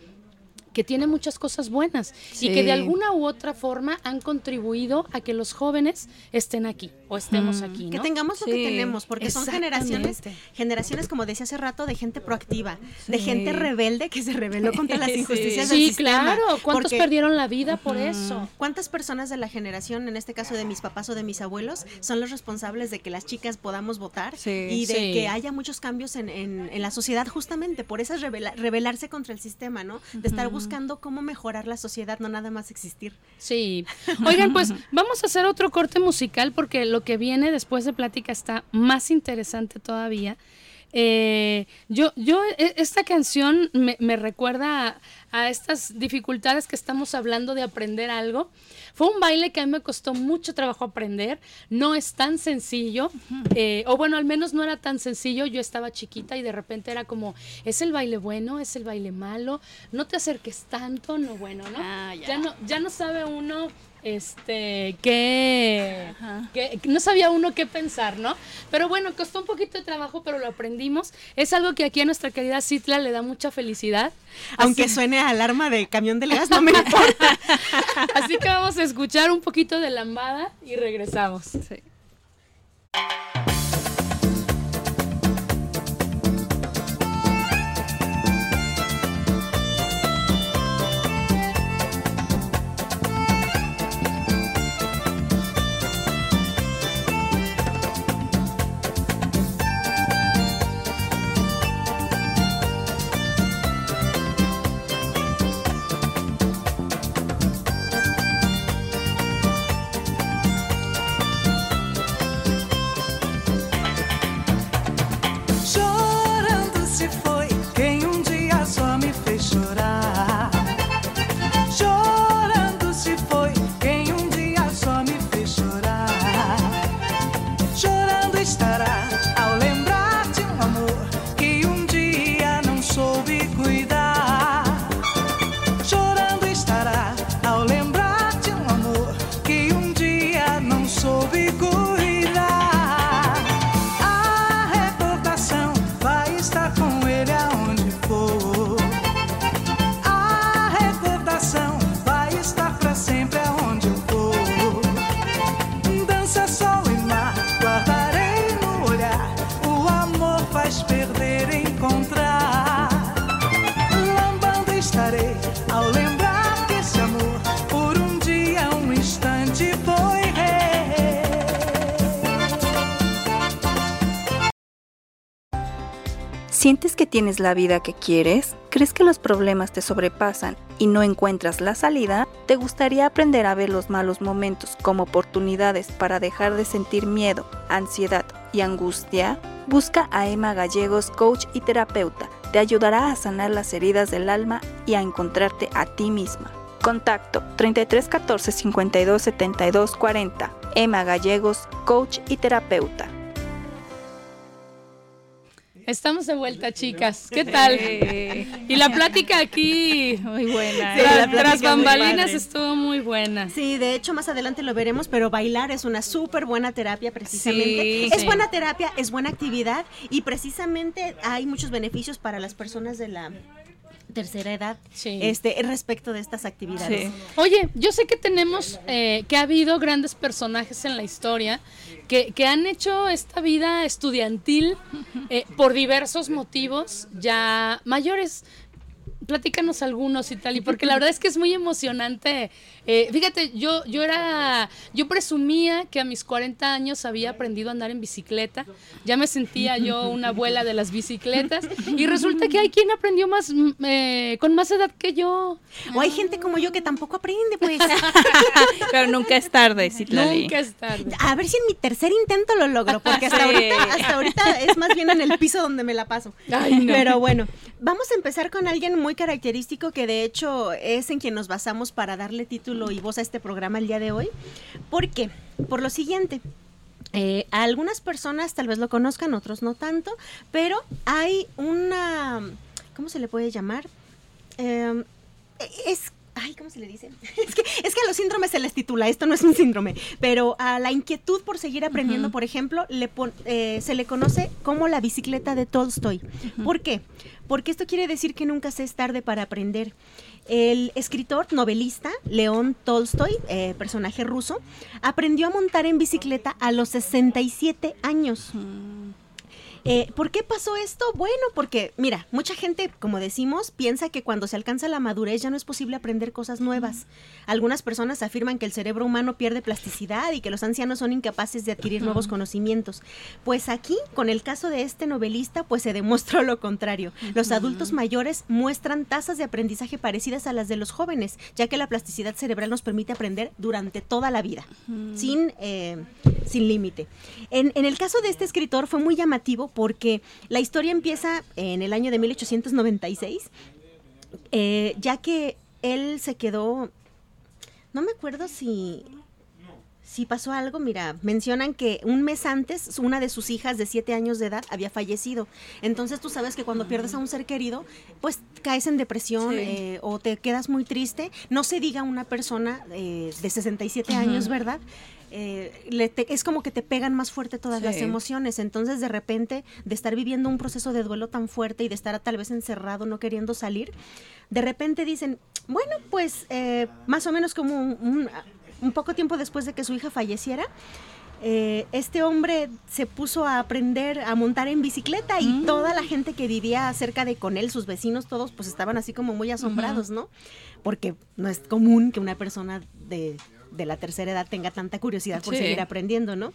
que tiene muchas cosas buenas y que de alguna u otra forma han contribuido a que los jóvenes estén aquí o estemos aquí. ¿no? Que tengamos lo que tenemos, porque son generaciones, generaciones, como decía hace rato, de gente proactiva, de gente rebelde que se rebeló contra las injusticias del sistema. Sí, claro. ¿Cuántos perdieron la vida por eso? ¿Cuántas personas de la generación, en este caso de mis papás o de mis abuelos, son los responsables de que las chicas podamos votar y de que haya muchos cambios en, en, la sociedad justamente por esas rebelarse contra el sistema, ¿no? De estar buscando buscando cómo mejorar la sociedad, no nada más existir. Sí. Oigan, pues vamos a hacer otro corte musical porque lo que viene después de plática está más interesante todavía. Eh, yo, yo, e, esta canción me, me recuerda a, a, estas dificultades que estamos hablando de aprender algo. Fue un baile que a mí me costó mucho trabajo aprender, no es tan sencillo, eh, o bueno, al menos no era tan sencillo, yo estaba chiquita y de repente era como, ¿es el baile bueno? ¿Es el baile malo? No te acerques tanto, no bueno, ¿no? Ah, ya. no, ya no sabe uno este, que, no sabía uno qué pensar, ¿no? Pero bueno, costó un poquito de trabajo, pero lo aprendimos. Es algo que aquí a nuestra querida Citla le da mucha felicidad. Aunque suene alarma de camión de gas, no me importa. Así que vamos a escuchar un poquito de lambada y regresamos. Sí. La vida que quieres? ¿Crees que los problemas te sobrepasan y no encuentras la salida? ¿Te gustaría aprender a ver los malos momentos como oportunidades para dejar de sentir miedo, ansiedad y angustia? Busca a Emma Gallegos, coach y terapeuta. Te ayudará a sanar las heridas del alma y a encontrarte a ti misma. Contacto 33 14 52 72 40. Emma Gallegos, coach y terapeuta. Estamos de vuelta, chicas. ¿Qué tal? Y la plática aquí, muy buena. Sí, ¿eh? Las bambalinas estuvo muy buena. Sí, de hecho más adelante lo veremos, pero bailar es una súper buena terapia precisamente. es buena terapia, es buena actividad y precisamente hay muchos beneficios para las personas de la tercera edad este respecto de estas actividades. Oye, yo sé que tenemos, eh, que ha habido grandes personajes en la historia que, que han hecho esta vida estudiantil eh, por diversos motivos ya mayores platícanos algunos y tal, y porque la verdad es que es muy emocionante. Eh, fíjate, yo, yo era, yo presumía que a mis 40 años había aprendido a andar en bicicleta, ya me sentía yo una abuela de las bicicletas, y resulta que hay quien aprendió más, mm, eh, con más edad que yo. O hay gente como yo que tampoco aprende, pues. Pero nunca es tarde, Citlali. Nunca es tarde. A ver si en mi tercer intento lo logro, porque hasta, ahorita, es más bien en el piso donde me la paso. Pero bueno, vamos a empezar con alguien muy característico que de hecho es en quien nos basamos para darle título y voz a este programa el día de hoy. ¿Por qué? Por lo siguiente. Eh, algunas personas tal vez lo conozcan, otros no tanto, pero hay una, ¿cómo se le puede llamar? Eh, es Ay, ¿cómo se le dice? Es que, es que a los síndromes se les titula, esto no es un síndrome, pero a la inquietud por seguir aprendiendo, por ejemplo, le eh, se le conoce como la bicicleta de Tolstoy. ¿Por qué? Porque esto quiere decir que nunca se es tarde para aprender. El escritor, novelista, León Tolstoy, eh, personaje ruso, aprendió a montar en bicicleta a los 67 años. Eh, ¿Por qué pasó esto? Bueno, porque, mira, mucha gente, como decimos, piensa que cuando se alcanza la madurez ya no es posible aprender cosas nuevas. Algunas personas afirman que el cerebro humano pierde plasticidad y que los ancianos son incapaces de adquirir nuevos conocimientos. Pues aquí, con el caso de este novelista, pues se demostró lo contrario. Los adultos mayores muestran tasas de aprendizaje parecidas a las de los jóvenes, ya que la plasticidad cerebral nos permite aprender durante toda la vida, sin, eh, sin límite. En, en el caso de este escritor fue muy llamativo porque la historia empieza en el año de 1896, eh, ya que él se quedó, no me acuerdo si, si pasó algo, mira, mencionan que un mes antes una de sus hijas de siete años de edad había fallecido. Entonces tú sabes que cuando pierdes a un ser querido, pues caes en depresión eh, o te quedas muy triste. No se diga una persona eh, de 67 años, ¿verdad? Eh, es como que te pegan más fuerte todas las emociones. Entonces, de repente, de estar viviendo un proceso de duelo tan fuerte y de estar tal vez encerrado, no queriendo salir, de repente dicen, bueno, pues eh, más o menos como un, poco tiempo después de que su hija falleciera, eh, este hombre se puso a aprender a montar en bicicleta y mm. toda la gente que vivía cerca de con él, sus vecinos, todos pues estaban así como muy asombrados, ¿no? Porque no es común que una persona de de la tercera edad tenga tanta curiosidad por seguir aprendiendo, ¿no?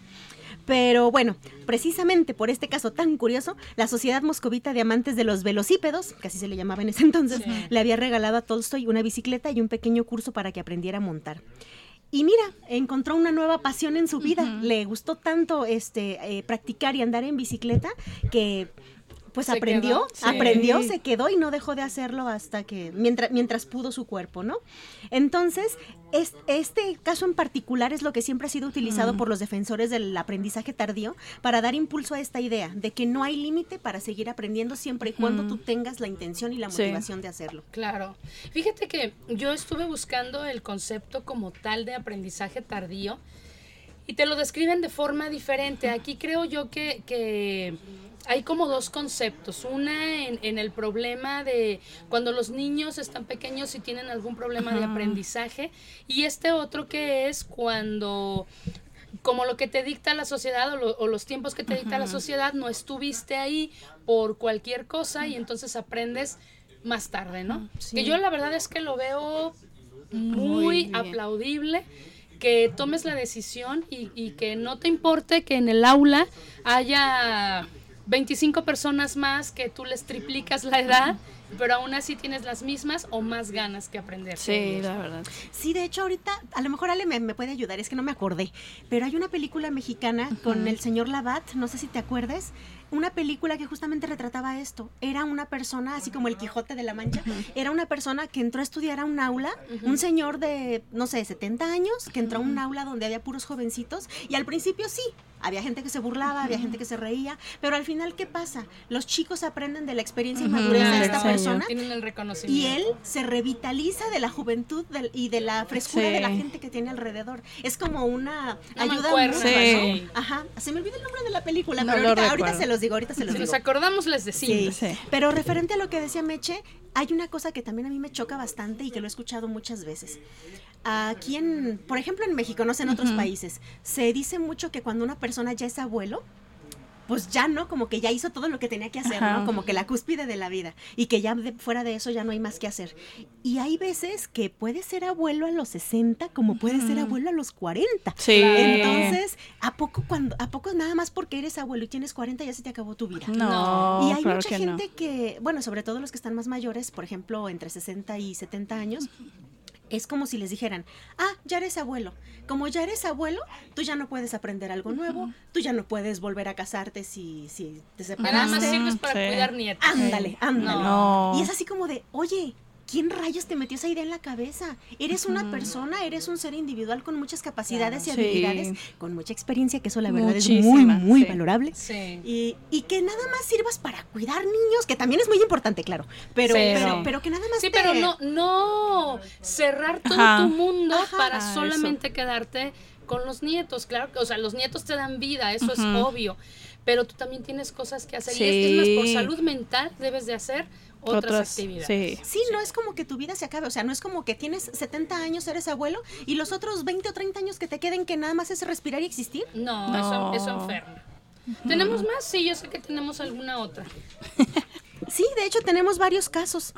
Pero bueno, precisamente por este caso tan curioso, la Sociedad Moscovita de Amantes de los Velocípedos, que así se le llamaba en ese entonces, le había regalado a Tolstoy una bicicleta y un pequeño curso para que aprendiera a montar. Y mira, encontró una nueva pasión en su vida. Le gustó tanto este eh, practicar y andar en bicicleta que pues aprendió, aprendió, se quedó y no dejó de hacerlo hasta que, mientras, mientras pudo su cuerpo, ¿no? Entonces, este caso en particular es lo que siempre ha sido utilizado mm. por los defensores del aprendizaje tardío para dar impulso a esta idea de que no hay límite para seguir aprendiendo siempre y cuando tú tengas la intención y la motivación de hacerlo. Claro. Fíjate que yo estuve buscando el concepto como tal de aprendizaje tardío y te lo describen de forma diferente. Aquí creo yo que, que hay como dos conceptos. Una en, el problema de cuando los niños están pequeños y tienen algún problema de aprendizaje. Y este otro que es cuando como lo que te dicta la sociedad o, los tiempos que te dicta la sociedad, no estuviste ahí por cualquier cosa y entonces aprendes más tarde, ¿no? Que yo la verdad es que lo veo muy, aplaudible que tomes la decisión y, y que no te importe que en el aula haya 25 personas más que tú les triplicas la edad, pero aún así tienes las mismas o más ganas que aprender. Sí, la verdad. Sí, de hecho ahorita, a lo mejor Ale me, puede ayudar, es que no me acordé, pero hay una película mexicana con el señor Labat, no sé si te acuerdes, una película que justamente retrataba esto. Era una persona, así como el Quijote de la Mancha, era una persona que entró a estudiar a un aula, un señor de, no sé, 70 años, que entró a un aula donde había puros jovencitos, y al principio sí, había gente que se burlaba, había gente que se reía, pero al final, ¿qué pasa? Los chicos aprenden de la experiencia y madurez de esta persona. Y él se revitaliza de la juventud y de la frescura de la gente que tiene alrededor. Es como una ayuda mutua, Ajá. Se me olvida el nombre de la película, pero ahorita, se los digo, ahorita se los digo. Si nos acordamos, les decimos. Sí. Pero referente a lo que decía Meche, hay una cosa que también a mí me choca bastante y que lo he escuchado muchas veces. Aquí en, por ejemplo en México, no sé en otros países, se dice mucho que cuando una persona ya es abuelo, pues ya no, como que ya hizo todo lo que tenía que hacer, ¿no? Como que la cúspide de la vida y que ya fuera de eso ya no hay más que hacer. Y hay veces que puede ser abuelo a los 60 como puede ser abuelo a los 40. Sí. Entonces, ¿a poco cuando a poco nada más porque eres abuelo y tienes 40 ya se te acabó tu vida? No. Y hay mucha gente que, bueno, sobre todo los que están más mayores, por ejemplo, entre 60 y 70 años, es como si les dijeran, ah, ya eres abuelo. Como ya eres abuelo, tú ya no puedes aprender algo nuevo, tú ya no puedes volver a casarte si, si te Ya nada más separaste. sirves para Sí. cuidar nietos. Ándale, ándale. No. Y es así como de, oye, ¿quién rayos te metió esa idea en la cabeza? Eres una persona, eres un ser individual con muchas capacidades y Sí. habilidades, con mucha experiencia, que eso la verdad es muy, muy sí. valorable. Sí. Y, y que nada más sirvas para cuidar niños, que también es muy importante, claro. Pero, Sí. pero, pero que nada más Sí, te- pero no, no cerrar todo Ajá. tu mundo Ajá. para Ah, solamente quedarte con los nietos. Claro, que- o sea, los nietos te dan vida, eso es obvio. Pero tú también tienes cosas que hacer. Y es, es más, por salud mental debes de hacer otras, Otras, actividades. sí. Sí, no es como que tu vida se acabe, o sea, no es como que tienes 70 años, eres abuelo, y los otros 20 o 30 años que te queden que nada más es respirar y existir. No, No. Eso, eso enferma. ¿Tenemos más? Sí, yo sé que tenemos alguna otra. Sí, de hecho tenemos varios casos.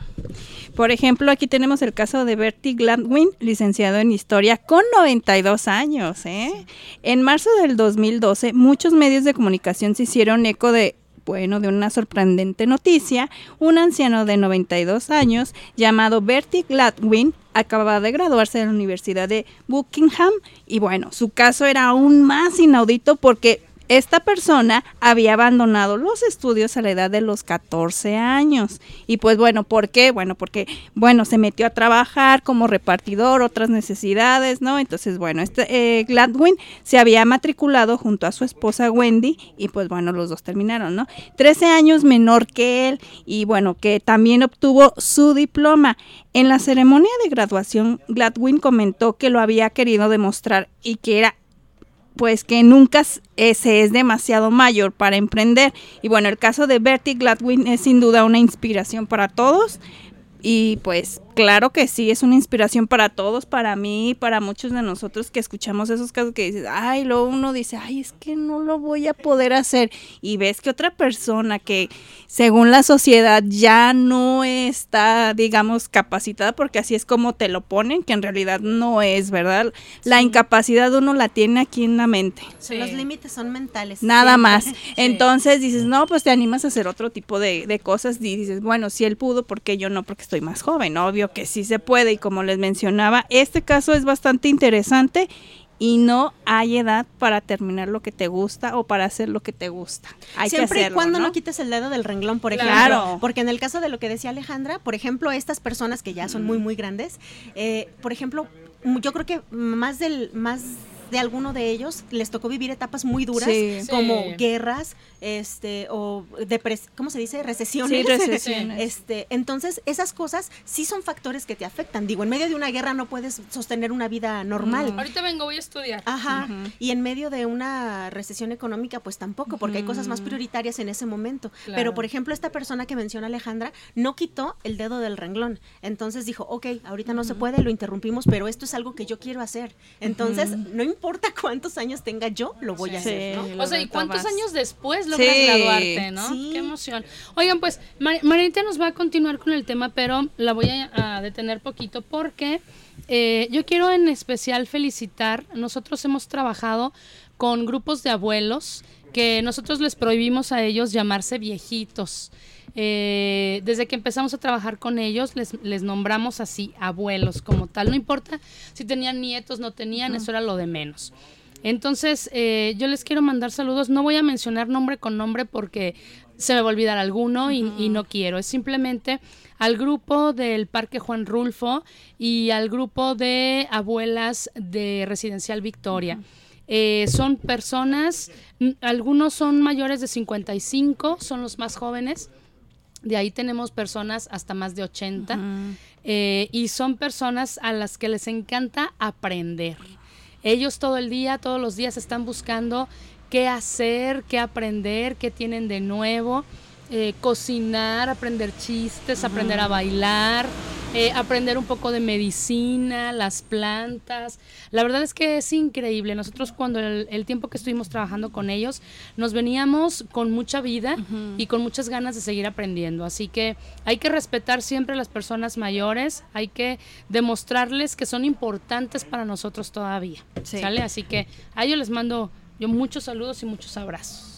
Por ejemplo, aquí tenemos el caso de Bertie Gladwin, licenciado en Historia, con 92 años. ¿eh? En marzo del 2012, muchos medios de comunicación se hicieron eco de, bueno, de una sorprendente noticia. Un anciano de 92 años, llamado Bertie Gladwin, acababa de graduarse de la Universidad de Buckingham y bueno, su caso era aún más inaudito porque esta persona había abandonado los estudios a la edad de los 14 años. Y pues bueno, ¿por qué? Bueno, porque, bueno, se metió a trabajar como repartidor, otras necesidades, ¿no? Entonces, bueno, este eh, Gladwin se había matriculado junto a su esposa Wendy y pues bueno, los dos terminaron, ¿no? 13 años menor que él y bueno, que también obtuvo su diploma. En la ceremonia de graduación, Gladwin comentó que lo había querido demostrar y que era pues que nunca eh, se es demasiado mayor para emprender. Y bueno, el caso de Bertie Gladwin es sin duda una inspiración para todos. Y pues claro que sí, es una inspiración para todos, para mí, para muchos de nosotros que escuchamos esos casos que dices, ay, luego uno dice, ay, es que no lo voy a poder hacer. Y ves que otra persona que según la sociedad ya no está, digamos, capacitada, porque así es como te lo ponen, que en realidad no es, ¿verdad? La incapacidad uno la tiene aquí en la mente. Sí. Los límites son mentales. Nada siempre. más. Sí. Entonces dices, no, pues te animas a hacer otro tipo de, de cosas y dices, bueno, si él pudo, ¿por qué yo no? Porque estoy más joven. Obvio que sí se puede y como les mencionaba, este caso es bastante interesante y no hay edad para terminar lo que te gusta o para hacer lo que te gusta. Hay Siempre que hacerlo, y cuando ¿no? ¿no? quites el dedo del renglón, por ejemplo. Claro. Porque en el caso de lo que decía Alejandra, por ejemplo, estas personas que ya son muy, muy grandes, eh, por ejemplo, yo creo que más del, más de alguno de ellos les tocó vivir etapas muy duras, Sí. como Sí. guerras, este, o depres ¿cómo se dice? Recesiones. Sí, recesiones. Este, entonces, esas cosas sí son factores que te afectan. Digo, en medio de una guerra no puedes sostener una vida normal. Ahorita vengo, voy a estudiar. Ajá, y en medio de una recesión económica, pues tampoco, porque hay cosas más prioritarias en ese momento. Claro. Pero, por ejemplo, esta persona que menciona Alejandra no quitó el dedo del renglón. Entonces dijo, ok, ahorita no se puede, lo interrumpimos, pero esto es algo que yo quiero hacer. Entonces, no importa cuántos años tenga yo, lo voy a hacer, ¿no? O sea, ¿y cuántos años después logras Sí, graduarte, no? sí. Qué emoción. Oigan, pues Mar- Margarita nos va a continuar con el tema, pero la voy a, a detener poquito porque eh, yo quiero en especial felicitar. Nosotros hemos trabajado con grupos de abuelos que nosotros les prohibimos a ellos llamarse viejitos. Eh, desde que empezamos a trabajar con ellos, les, les nombramos así, abuelos como tal. No importa si tenían nietos, no tenían, eso era lo de menos. Entonces, eh, yo les quiero mandar saludos. No voy a mencionar nombre con nombre porque se me va a olvidar alguno y, y no quiero. Es simplemente al grupo del Parque Juan Rulfo y al grupo de abuelas de Residencial Victoria. Eh, son personas, algunos son mayores de 55, son los más jóvenes. De ahí tenemos personas hasta más de 80. eh, y son personas a las que les encanta aprender. Ellos todo el día, todos los días están buscando qué hacer, qué aprender, qué tienen de nuevo. Eh, cocinar, aprender chistes, aprender a bailar, eh, aprender un poco de medicina, las plantas. La verdad es que es increíble. Nosotros cuando el, el tiempo que estuvimos trabajando con ellos, nos veníamos con mucha vida y con muchas ganas de seguir aprendiendo. Así que hay que respetar siempre a las personas mayores, hay que demostrarles que son importantes para nosotros todavía. Sí. ¿Sale? Así que a ellos les mando yo muchos saludos y muchos abrazos.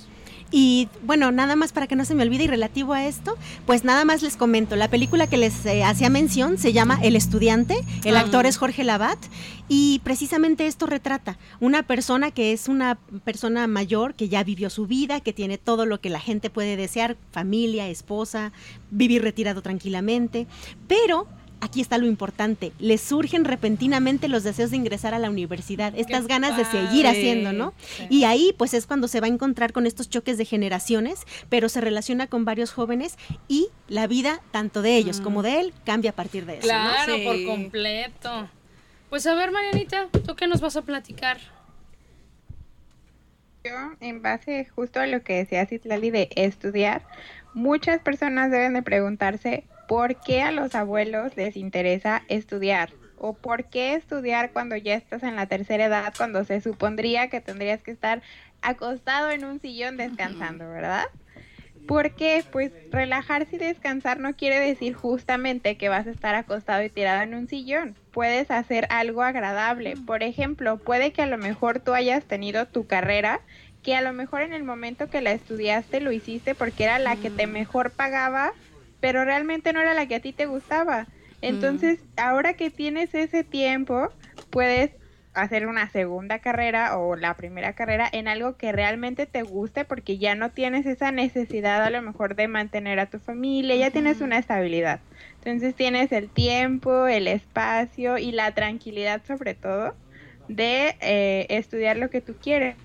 Y bueno, nada más para que no se me olvide y relativo a esto, pues nada más les comento, la película que les eh, hacía mención se llama El estudiante, el Ah. actor es Jorge Labat y precisamente esto retrata una persona que es una persona mayor que ya vivió su vida, que tiene todo lo que la gente puede desear, familia, esposa, vivir retirado tranquilamente, pero aquí está lo importante, le surgen repentinamente los deseos de ingresar a la universidad, estas ganas de seguir haciendo, ¿no? Sí. Y ahí pues es cuando se va a encontrar con estos choques de generaciones, pero se relaciona con varios jóvenes y la vida tanto de ellos como de él cambia a partir de eso. ¿no? Claro, Sí. por completo. Pues a ver, Marianita, ¿tú qué nos vas a platicar? Yo, en base justo a lo que decía Citlali de estudiar, muchas personas deben de preguntarse por qué a los abuelos les interesa estudiar o por qué estudiar cuando ya estás en la tercera edad, cuando se supondría que tendrías que estar acostado en un sillón descansando, ¿verdad? Porque pues relajarse y descansar no quiere decir justamente que vas a estar acostado y tirado en un sillón. Puedes hacer algo agradable. Por ejemplo, puede que a lo mejor tú hayas tenido tu carrera, que a lo mejor en el momento que la estudiaste lo hiciste porque era la que te mejor pagaba, pero realmente no era la que a ti te gustaba. Entonces, ahora que tienes ese tiempo, puedes hacer una segunda carrera o la primera carrera en algo que realmente te guste porque ya no tienes esa necesidad a lo mejor de mantener a tu familia, ya tienes una estabilidad. Entonces tienes el tiempo, el espacio y la tranquilidad sobre todo de eh, estudiar lo que tú quieres.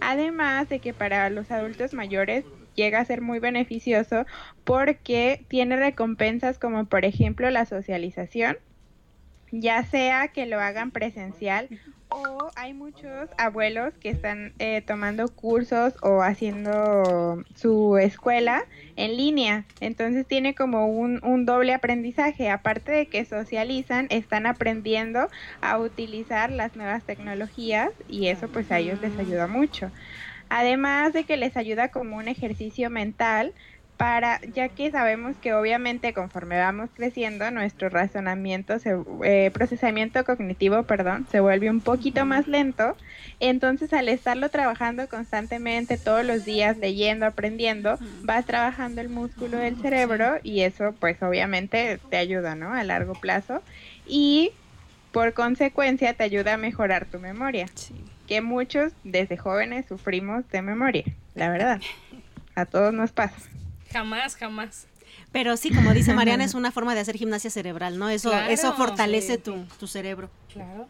Además de que para los adultos mayores llega a ser muy beneficioso porque tiene recompensas como por ejemplo la socialización, ya sea que lo hagan presencial o hay muchos abuelos que están eh, tomando cursos o haciendo su escuela en línea. Entonces tiene como un, un doble aprendizaje. Aparte de que socializan, están aprendiendo a utilizar las nuevas tecnologías y eso pues a ellos les ayuda mucho. Además de que les ayuda como un ejercicio mental para, ya que sabemos que obviamente conforme vamos creciendo, nuestro razonamiento, se, eh, procesamiento cognitivo, perdón, se vuelve un poquito más lento. Entonces, al estarlo trabajando constantemente todos los días, leyendo, aprendiendo, vas trabajando el músculo del cerebro y eso, pues, obviamente te ayuda, ¿no? A largo plazo. Y por consecuencia, te ayuda a mejorar tu memoria. Que muchos desde jóvenes sufrimos de memoria, la verdad. A todos nos pasa. Jamás, jamás. Pero sí, como dice Mariana, es una forma de hacer gimnasia cerebral, ¿no? Eso, Claro, eso fortalece sí. tu, tu cerebro. Claro.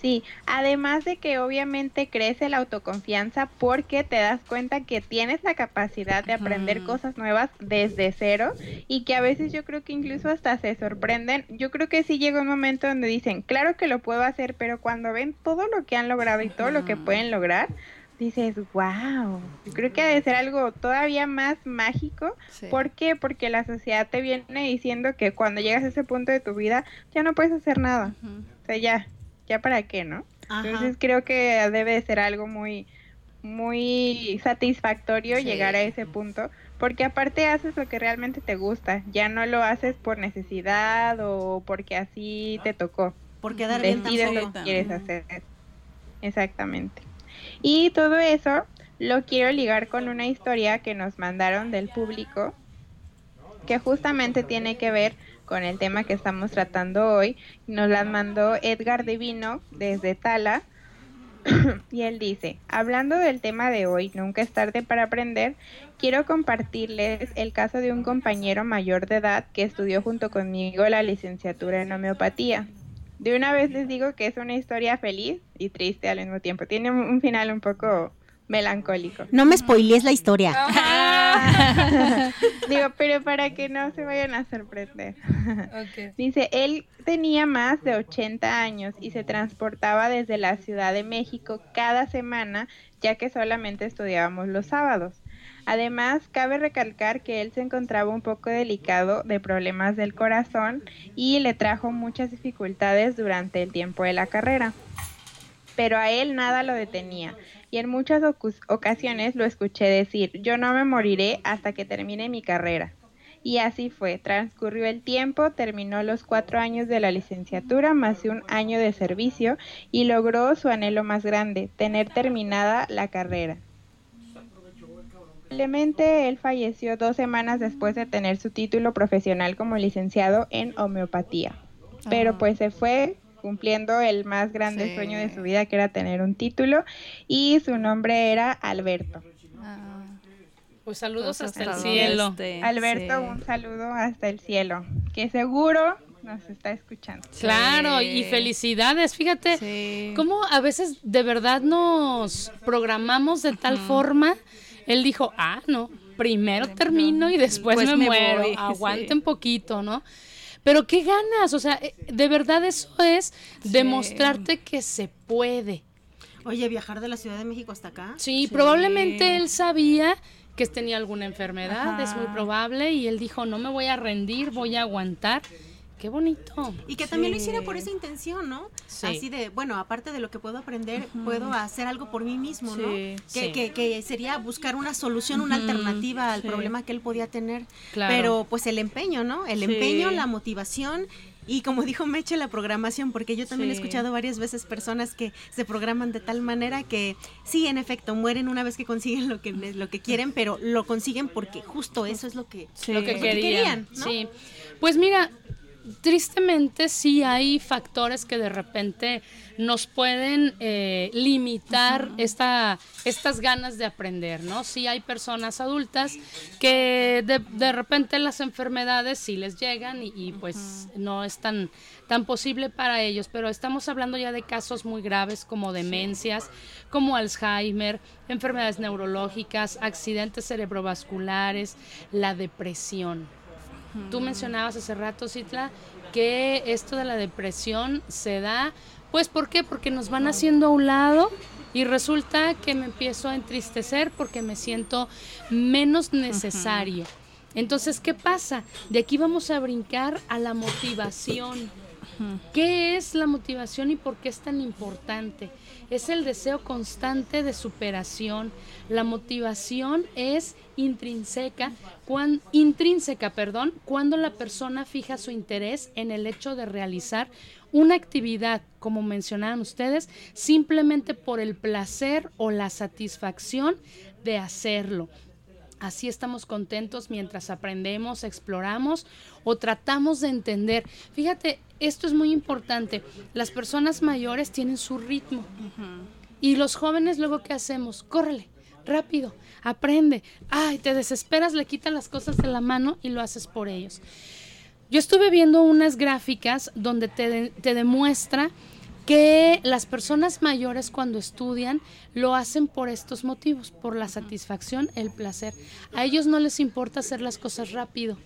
Sí, además de que obviamente crece la autoconfianza porque te das cuenta que tienes la capacidad de aprender cosas nuevas desde cero y que a veces yo creo que incluso hasta se sorprenden. Yo creo que sí llega un momento donde dicen, claro que lo puedo hacer, pero cuando ven todo lo que han logrado y todo lo que pueden lograr, dices, wow, yo creo que ha de ser algo todavía más mágico. Sí. ¿Por qué? Porque la sociedad te viene diciendo que cuando llegas a ese punto de tu vida ya no puedes hacer nada. O sea, ya, ya para qué, ¿no? Ajá. Entonces creo que debe de ser algo muy, muy satisfactorio Sí. llegar a ese punto, porque aparte haces lo que realmente te gusta, ya no lo haces por necesidad o porque así te tocó. Por quedar bien Decides lo que quieres hacer. Exactamente. Y todo eso lo quiero ligar con una historia que nos mandaron del público, que justamente tiene que ver con el tema que estamos tratando hoy. Nos la mandó Edgar Divino desde Tala. y él dice, hablando del tema de hoy, nunca es tarde para aprender, quiero compartirles el caso de un compañero mayor de edad que estudió junto conmigo la licenciatura en homeopatía. De una vez les digo que es una historia feliz y triste al mismo tiempo. Tiene un final un poco melancólico. No me spoilees la historia. Digo, pero para que no se vayan a sorprender. Ok. Dice, él tenía más de 80 años y se transportaba desde la Ciudad de México cada semana, ya que solamente estudiábamos los sábados. Además, cabe recalcar que él se encontraba un poco delicado de problemas del corazón y le trajo muchas dificultades durante el tiempo de la carrera. Pero a él nada lo detenía y en muchas ocasiones lo escuché decir, yo no me moriré hasta que termine mi carrera. Y así fue, transcurrió el tiempo, terminó los cuatro años de la licenciatura más de un año de servicio y logró su anhelo más grande, tener terminada la carrera. Lamentablemente, él falleció dos semanas después de tener su título profesional como licenciado en homeopatía. Pero pues se fue cumpliendo el más grande Sí. sueño de su vida, que era tener un título, y su nombre era Alberto. Ah, Pues saludos pues hasta el cielo. esté, Alberto, sí. un saludo hasta el cielo, que seguro nos está escuchando. Claro, y felicidades. Fíjate Sí. cómo a veces de verdad nos programamos de tal forma. Él dijo, ah, no, primero termino y después Después me, me muero. voy, Aguanten sí. poquito, ¿no? Pero qué ganas, o sea, eh, de verdad eso es demostrarte que se puede. Oye, viajar de la Ciudad de México hasta acá. Sí, probablemente él sabía que tenía alguna enfermedad, es muy probable, y él dijo, no me voy a rendir, voy a aguantar. Qué bonito. Y que también lo hiciera por esa intención, ¿no? Sí. Así de, bueno, aparte de lo que puedo aprender, puedo hacer algo por mí mismo, ¿no? Sí. Que, Sí. que, que sería buscar una solución, una alternativa al sí. problema que él podía tener. Claro. Pero pues el empeño, ¿no? El Sí. empeño, la motivación. Y como dijo Meche, la programación, porque yo también he escuchado varias veces personas que se programan de tal manera que sí, en efecto, mueren una vez que consiguen lo que, lo que quieren, pero lo consiguen porque justo eso es lo que, Sí. lo que que querían. querían, ¿no? Sí. Pues mira, tristemente sí hay factores que de repente nos pueden eh, limitar esta, estas ganas de aprender, ¿no? Sí hay personas adultas que de, de repente las enfermedades sí les llegan y, y, pues no es tan, tan posible para ellos, pero estamos hablando ya de casos muy graves como demencias, como Alzheimer, enfermedades neurológicas, accidentes cerebrovasculares, la depresión. Tú mencionabas hace rato, Citla, que esto de la depresión se da, pues ¿por qué? Porque nos van haciendo a un lado y resulta que me empiezo a entristecer porque me siento menos necesario. Entonces, ¿qué pasa? De aquí vamos a brincar a la motivación. ¿Qué es la motivación y por qué es tan importante? Es el deseo constante de superación. La motivación es intrínseca, intrínseca, perdón, cuando la persona fija su interés en el hecho de realizar una actividad, como mencionaban ustedes, simplemente por el placer o la satisfacción de hacerlo. Así estamos contentos mientras aprendemos, exploramos o tratamos de entender. Fíjate, esto es muy importante. Las personas mayores tienen su ritmo. Y los jóvenes luego ¿qué hacemos? Córrele, rápido, aprende. Ay, te desesperas, le quitan las cosas de la mano y lo haces por ellos. Yo estuve viendo unas gráficas donde te, de- te demuestra que las personas mayores cuando estudian lo hacen por estos motivos, por la satisfacción, el placer. A ellos no les importa hacer las cosas rápido.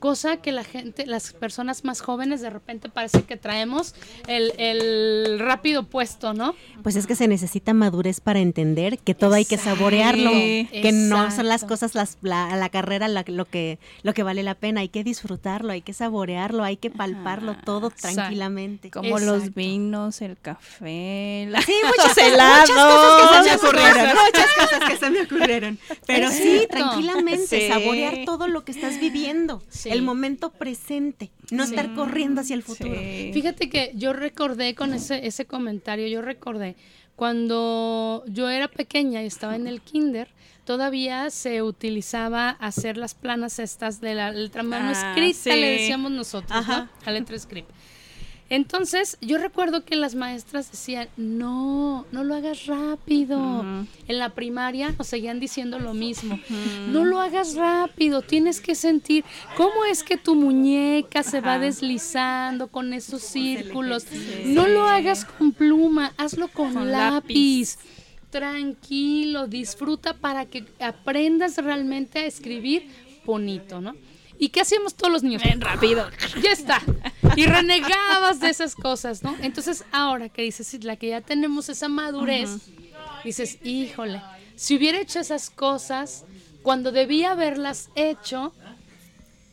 Cosa que la gente, las personas más jóvenes de repente parece que traemos el, el rápido puesto, ¿no? Pues es que se necesita madurez para entender que todo hay que saborearlo, que no son las cosas las, la, la carrera la- lo que lo que vale la pena, hay que disfrutarlo, hay que saborearlo, hay que palparlo todo Exacto. tranquilamente. Como los vinos, el café, la- Sí, los muchas, helados. muchas cosas que se me Muchas ocurrieron, cosas. muchas cosas que se me ocurrieron. Pero sí, tranquilamente, Sí. saborear todo lo que estás viviendo, Sí. El momento presente, no estar corriendo hacia el futuro. Sí. Fíjate que yo recordé con ese, ese comentario, yo recordé cuando yo era pequeña y estaba en el kinder, todavía se utilizaba hacer las planas estas de la letra mano Ah, escrita, le decíamos nosotros, Ajá. ¿no? La letra escrita. Entonces, yo recuerdo que las maestras decían, no, no lo hagas rápido. En la primaria nos seguían diciendo lo mismo. No lo hagas rápido, tienes que sentir cómo es que tu muñeca se va deslizando con esos círculos. No lo hagas con pluma, hazlo con, Con lápiz. Tranquilo, disfruta para que aprendas realmente a escribir bonito, ¿no? ¿Y qué hacíamos todos los niños? Ven rápido. ya está. Y renegabas de esas cosas, ¿no? Entonces, ahora que dices, la que ya tenemos esa madurez, dices, híjole, si hubiera hecho esas cosas cuando debía haberlas hecho,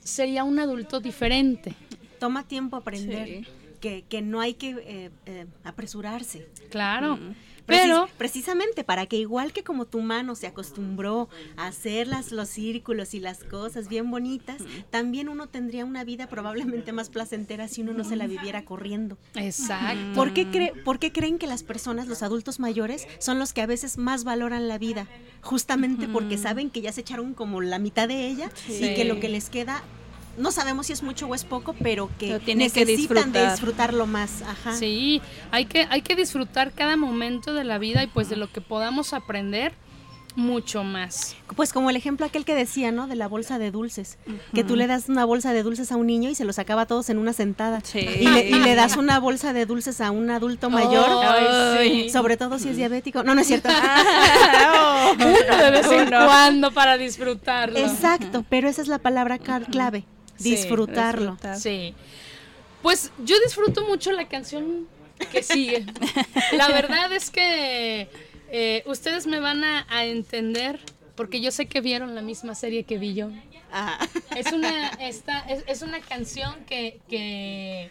sería un adulto diferente. Toma tiempo aprender. Sí. Que, que no hay que eh, eh, apresurarse. Claro. Pero precisamente para que igual que como tu mano se acostumbró a hacer las, los círculos y las cosas bien bonitas, también uno tendría una vida probablemente más placentera si uno no se la viviera corriendo. Exacto. ¿Por qué, cre- por qué creen que las personas, los adultos mayores, son los que a veces más valoran la vida? Justamente porque saben que ya se echaron como la mitad de ella y que lo que les queda, no sabemos si es mucho o es poco, pero que tienen que necesitan de disfrutar. disfrutarlo más. Ajá. Sí, hay que, hay que disfrutar cada momento de la vida y pues de lo que podamos aprender mucho más. Pues como el ejemplo aquel que decía, ¿no? De la bolsa de dulces. Que tú le das una bolsa de dulces a un niño y se los acaba todos en una sentada. Sí. Y, le, y le das una bolsa de dulces a un adulto mayor. Ay, sí. Sobre todo si es diabético. No, no es cierto. Uno de vez en cuando para disfrutarlo. Exacto, pero esa es la palabra clave. Sí, disfrutarlo. disfrutar. Sí. Pues yo disfruto mucho la canción que sigue. La verdad es que eh, ustedes me van a, a entender porque yo sé que vieron la misma serie que vi yo. Ah. Es una, esta, es, es una canción que, que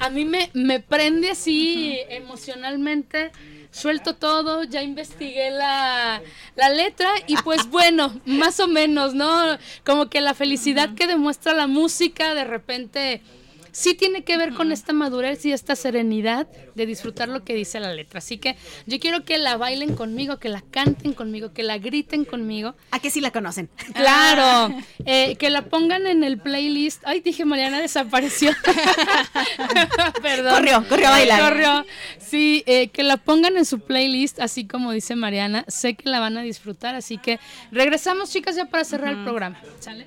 a mí me, me prende así emocionalmente. Suelto todo, ya investigué la, la letra y pues bueno, más o menos, ¿no? Como que la felicidad que demuestra la música de repente sí tiene que ver con esta madurez y esta serenidad de disfrutar lo que dice la letra. Así que yo quiero que la bailen conmigo, que la canten conmigo, que la griten conmigo. ¿A que sí la conocen? Claro, eh, que la pongan en el playlist. Ay, dije, Mariana desapareció. Perdón. Corrió, corrió a bailar. Corrió. Sí, eh, que la pongan en su playlist, así como dice Mariana. Sé que la van a disfrutar, así que regresamos, chicas, ya para cerrar el programa. ¿Sale?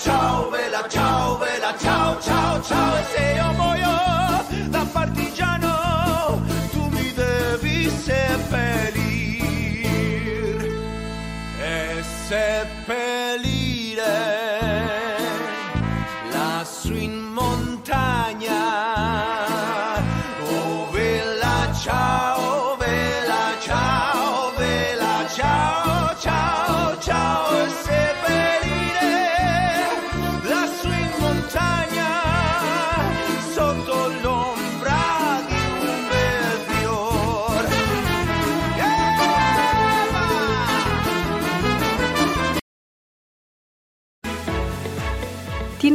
ciao, bella ciao, bella ciao, ciao, ciao, ciao, e sei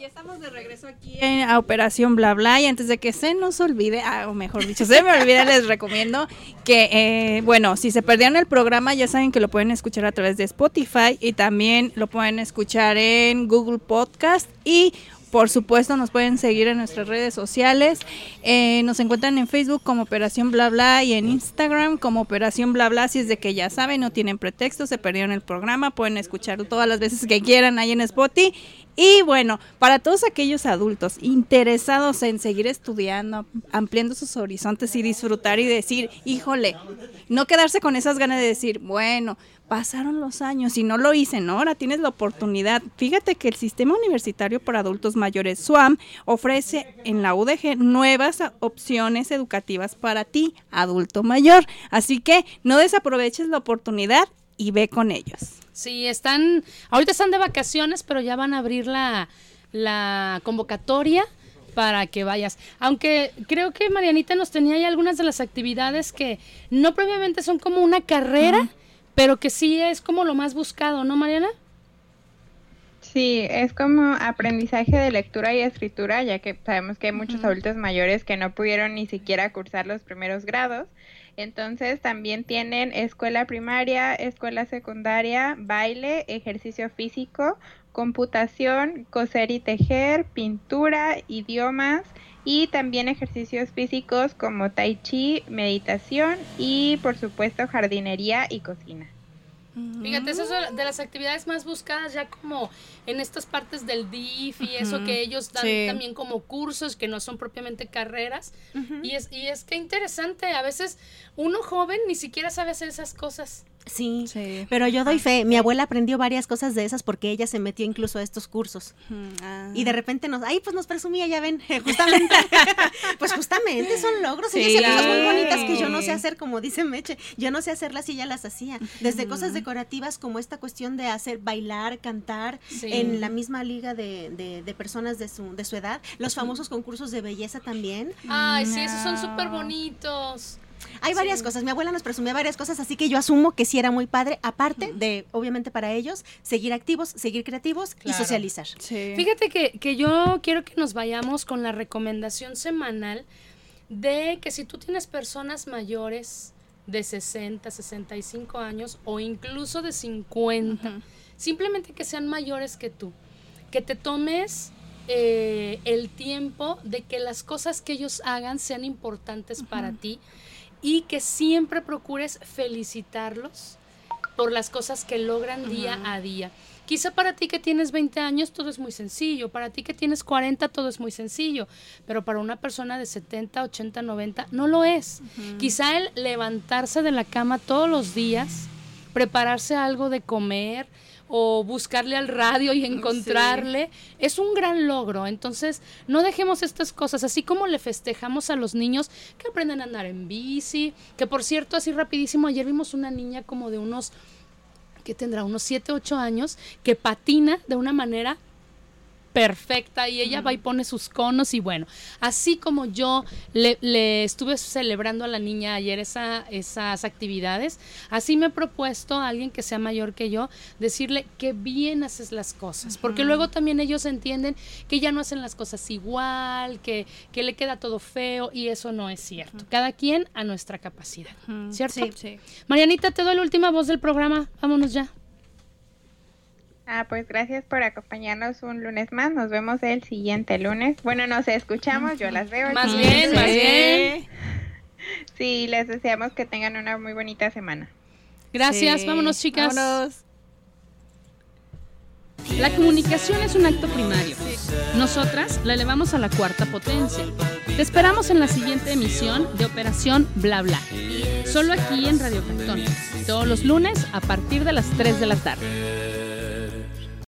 Ya estamos de regreso aquí en a Operación Bla Bla y antes de que se nos olvide, ah, o mejor dicho, se me olvide, les recomiendo que, eh, bueno, si se perdieron el programa ya saben que lo pueden escuchar a través de Spotify y también lo pueden escuchar en Google Podcast y por supuesto nos pueden seguir en nuestras redes sociales. Eh, nos encuentran en Facebook como Operación Bla Bla y en Instagram como Operación Bla Bla. Si es de que ya saben, no tienen pretexto, se perdieron el programa, pueden escucharlo todas las veces que quieran ahí en Spotify. Y bueno, para todos aquellos adultos interesados en seguir estudiando, ampliando sus horizontes y disfrutar y decir, híjole, no quedarse con esas ganas de decir, bueno, pasaron los años y no lo hice, ¿no? Ahora tienes la oportunidad. Fíjate que el Sistema Universitario para Adultos Mayores, SUAM, ofrece en la UDG nuevas opciones educativas para ti, adulto mayor. Así que no desaproveches la oportunidad y ve con ellos. Sí, están, ahorita están de vacaciones, pero ya van a abrir la, la convocatoria para que vayas. Aunque creo que Marianita nos tenía ahí algunas de las actividades que no previamente son como una carrera, pero que sí es como lo más buscado, ¿no, Mariana? Sí, es como aprendizaje de lectura y escritura, ya que sabemos que hay muchos adultos mayores que no pudieron ni siquiera cursar los primeros grados. Entonces también tienen escuela primaria, escuela secundaria, baile, ejercicio físico, computación, coser y tejer, pintura, idiomas y también ejercicios físicos como tai chi, meditación y por supuesto jardinería y cocina. Fíjate, eso es de las actividades más buscadas ya como en estas partes del DIF y eso que ellos dan Sí. también como cursos que no son propiamente carreras. y, es, y es que interesante, a veces uno joven ni siquiera sabe hacer esas cosas. Sí, Sí. pero yo doy fe. Mi abuela aprendió varias cosas de esas porque ella se metió incluso a estos cursos. Ah. Y de repente nos, ay, pues nos presumía, ya ven, justamente. pues justamente son logros. Ella Sí. hacía cosas muy bonitas que yo no sé hacer, como dice Meche. Yo no sé hacerlas y ella las hacía. Desde cosas decorativas como esta cuestión de hacer bailar, cantar Sí. en la misma liga de, de- de personas de su, de su edad. Los famosos concursos de belleza también. Ay, sí, esos son súper bonitos. Hay varias cosas. Mi abuela nos presumía varias cosas, así que yo asumo que sí era muy padre, aparte de, obviamente para ellos, seguir activos, seguir creativos y socializar. Sí. Fíjate que, que yo quiero que nos vayamos con la recomendación semanal de que si tú tienes personas mayores de 60, 65 años o incluso de 50, simplemente que sean mayores que tú, que te tomes eh, el tiempo de que las cosas que ellos hagan sean importantes para ti y que siempre procures felicitarlos por las cosas que logran día a día. Quizá para ti que tienes 20 años todo es muy sencillo, para ti que tienes 40 todo es muy sencillo, pero para una persona de 70, 80, 90 no lo es. Quizá el levantarse de la cama todos los días, prepararse algo de comer o buscarle al radio y encontrarle, es un gran logro. Entonces, no dejemos estas cosas, así como le festejamos a los niños que aprenden a andar en bici, que por cierto, así rapidísimo, ayer vimos una niña como de unos que tendrá unos 7, 8 años, que patina de una manera perfecta y ella va y pone sus conos y bueno, así como yo le, le estuve celebrando a la niña ayer esa, esas actividades, así me he propuesto a alguien que sea mayor que yo decirle que bien haces las cosas, porque luego también ellos entienden que ya no hacen las cosas igual, que, que le queda todo feo y eso no es cierto. Cada quien a nuestra capacidad, ¿cierto? Sí. Marianita, te doy la última voz del programa, vámonos ya. Ah, pues gracias por acompañarnos un lunes más. Nos vemos el siguiente lunes. Bueno, nos escuchamos, yo las veo. Más bien, más bien. Sí, les deseamos que tengan una muy bonita semana. Gracias, Sí. vámonos chicas. Vámonos. La comunicación es un acto primario. Nosotras la elevamos a la cuarta potencia. Te esperamos en la siguiente emisión de Operación Bla Bla. Solo aquí en Radio Cantón. Todos los lunes a partir de las 3 de la tarde.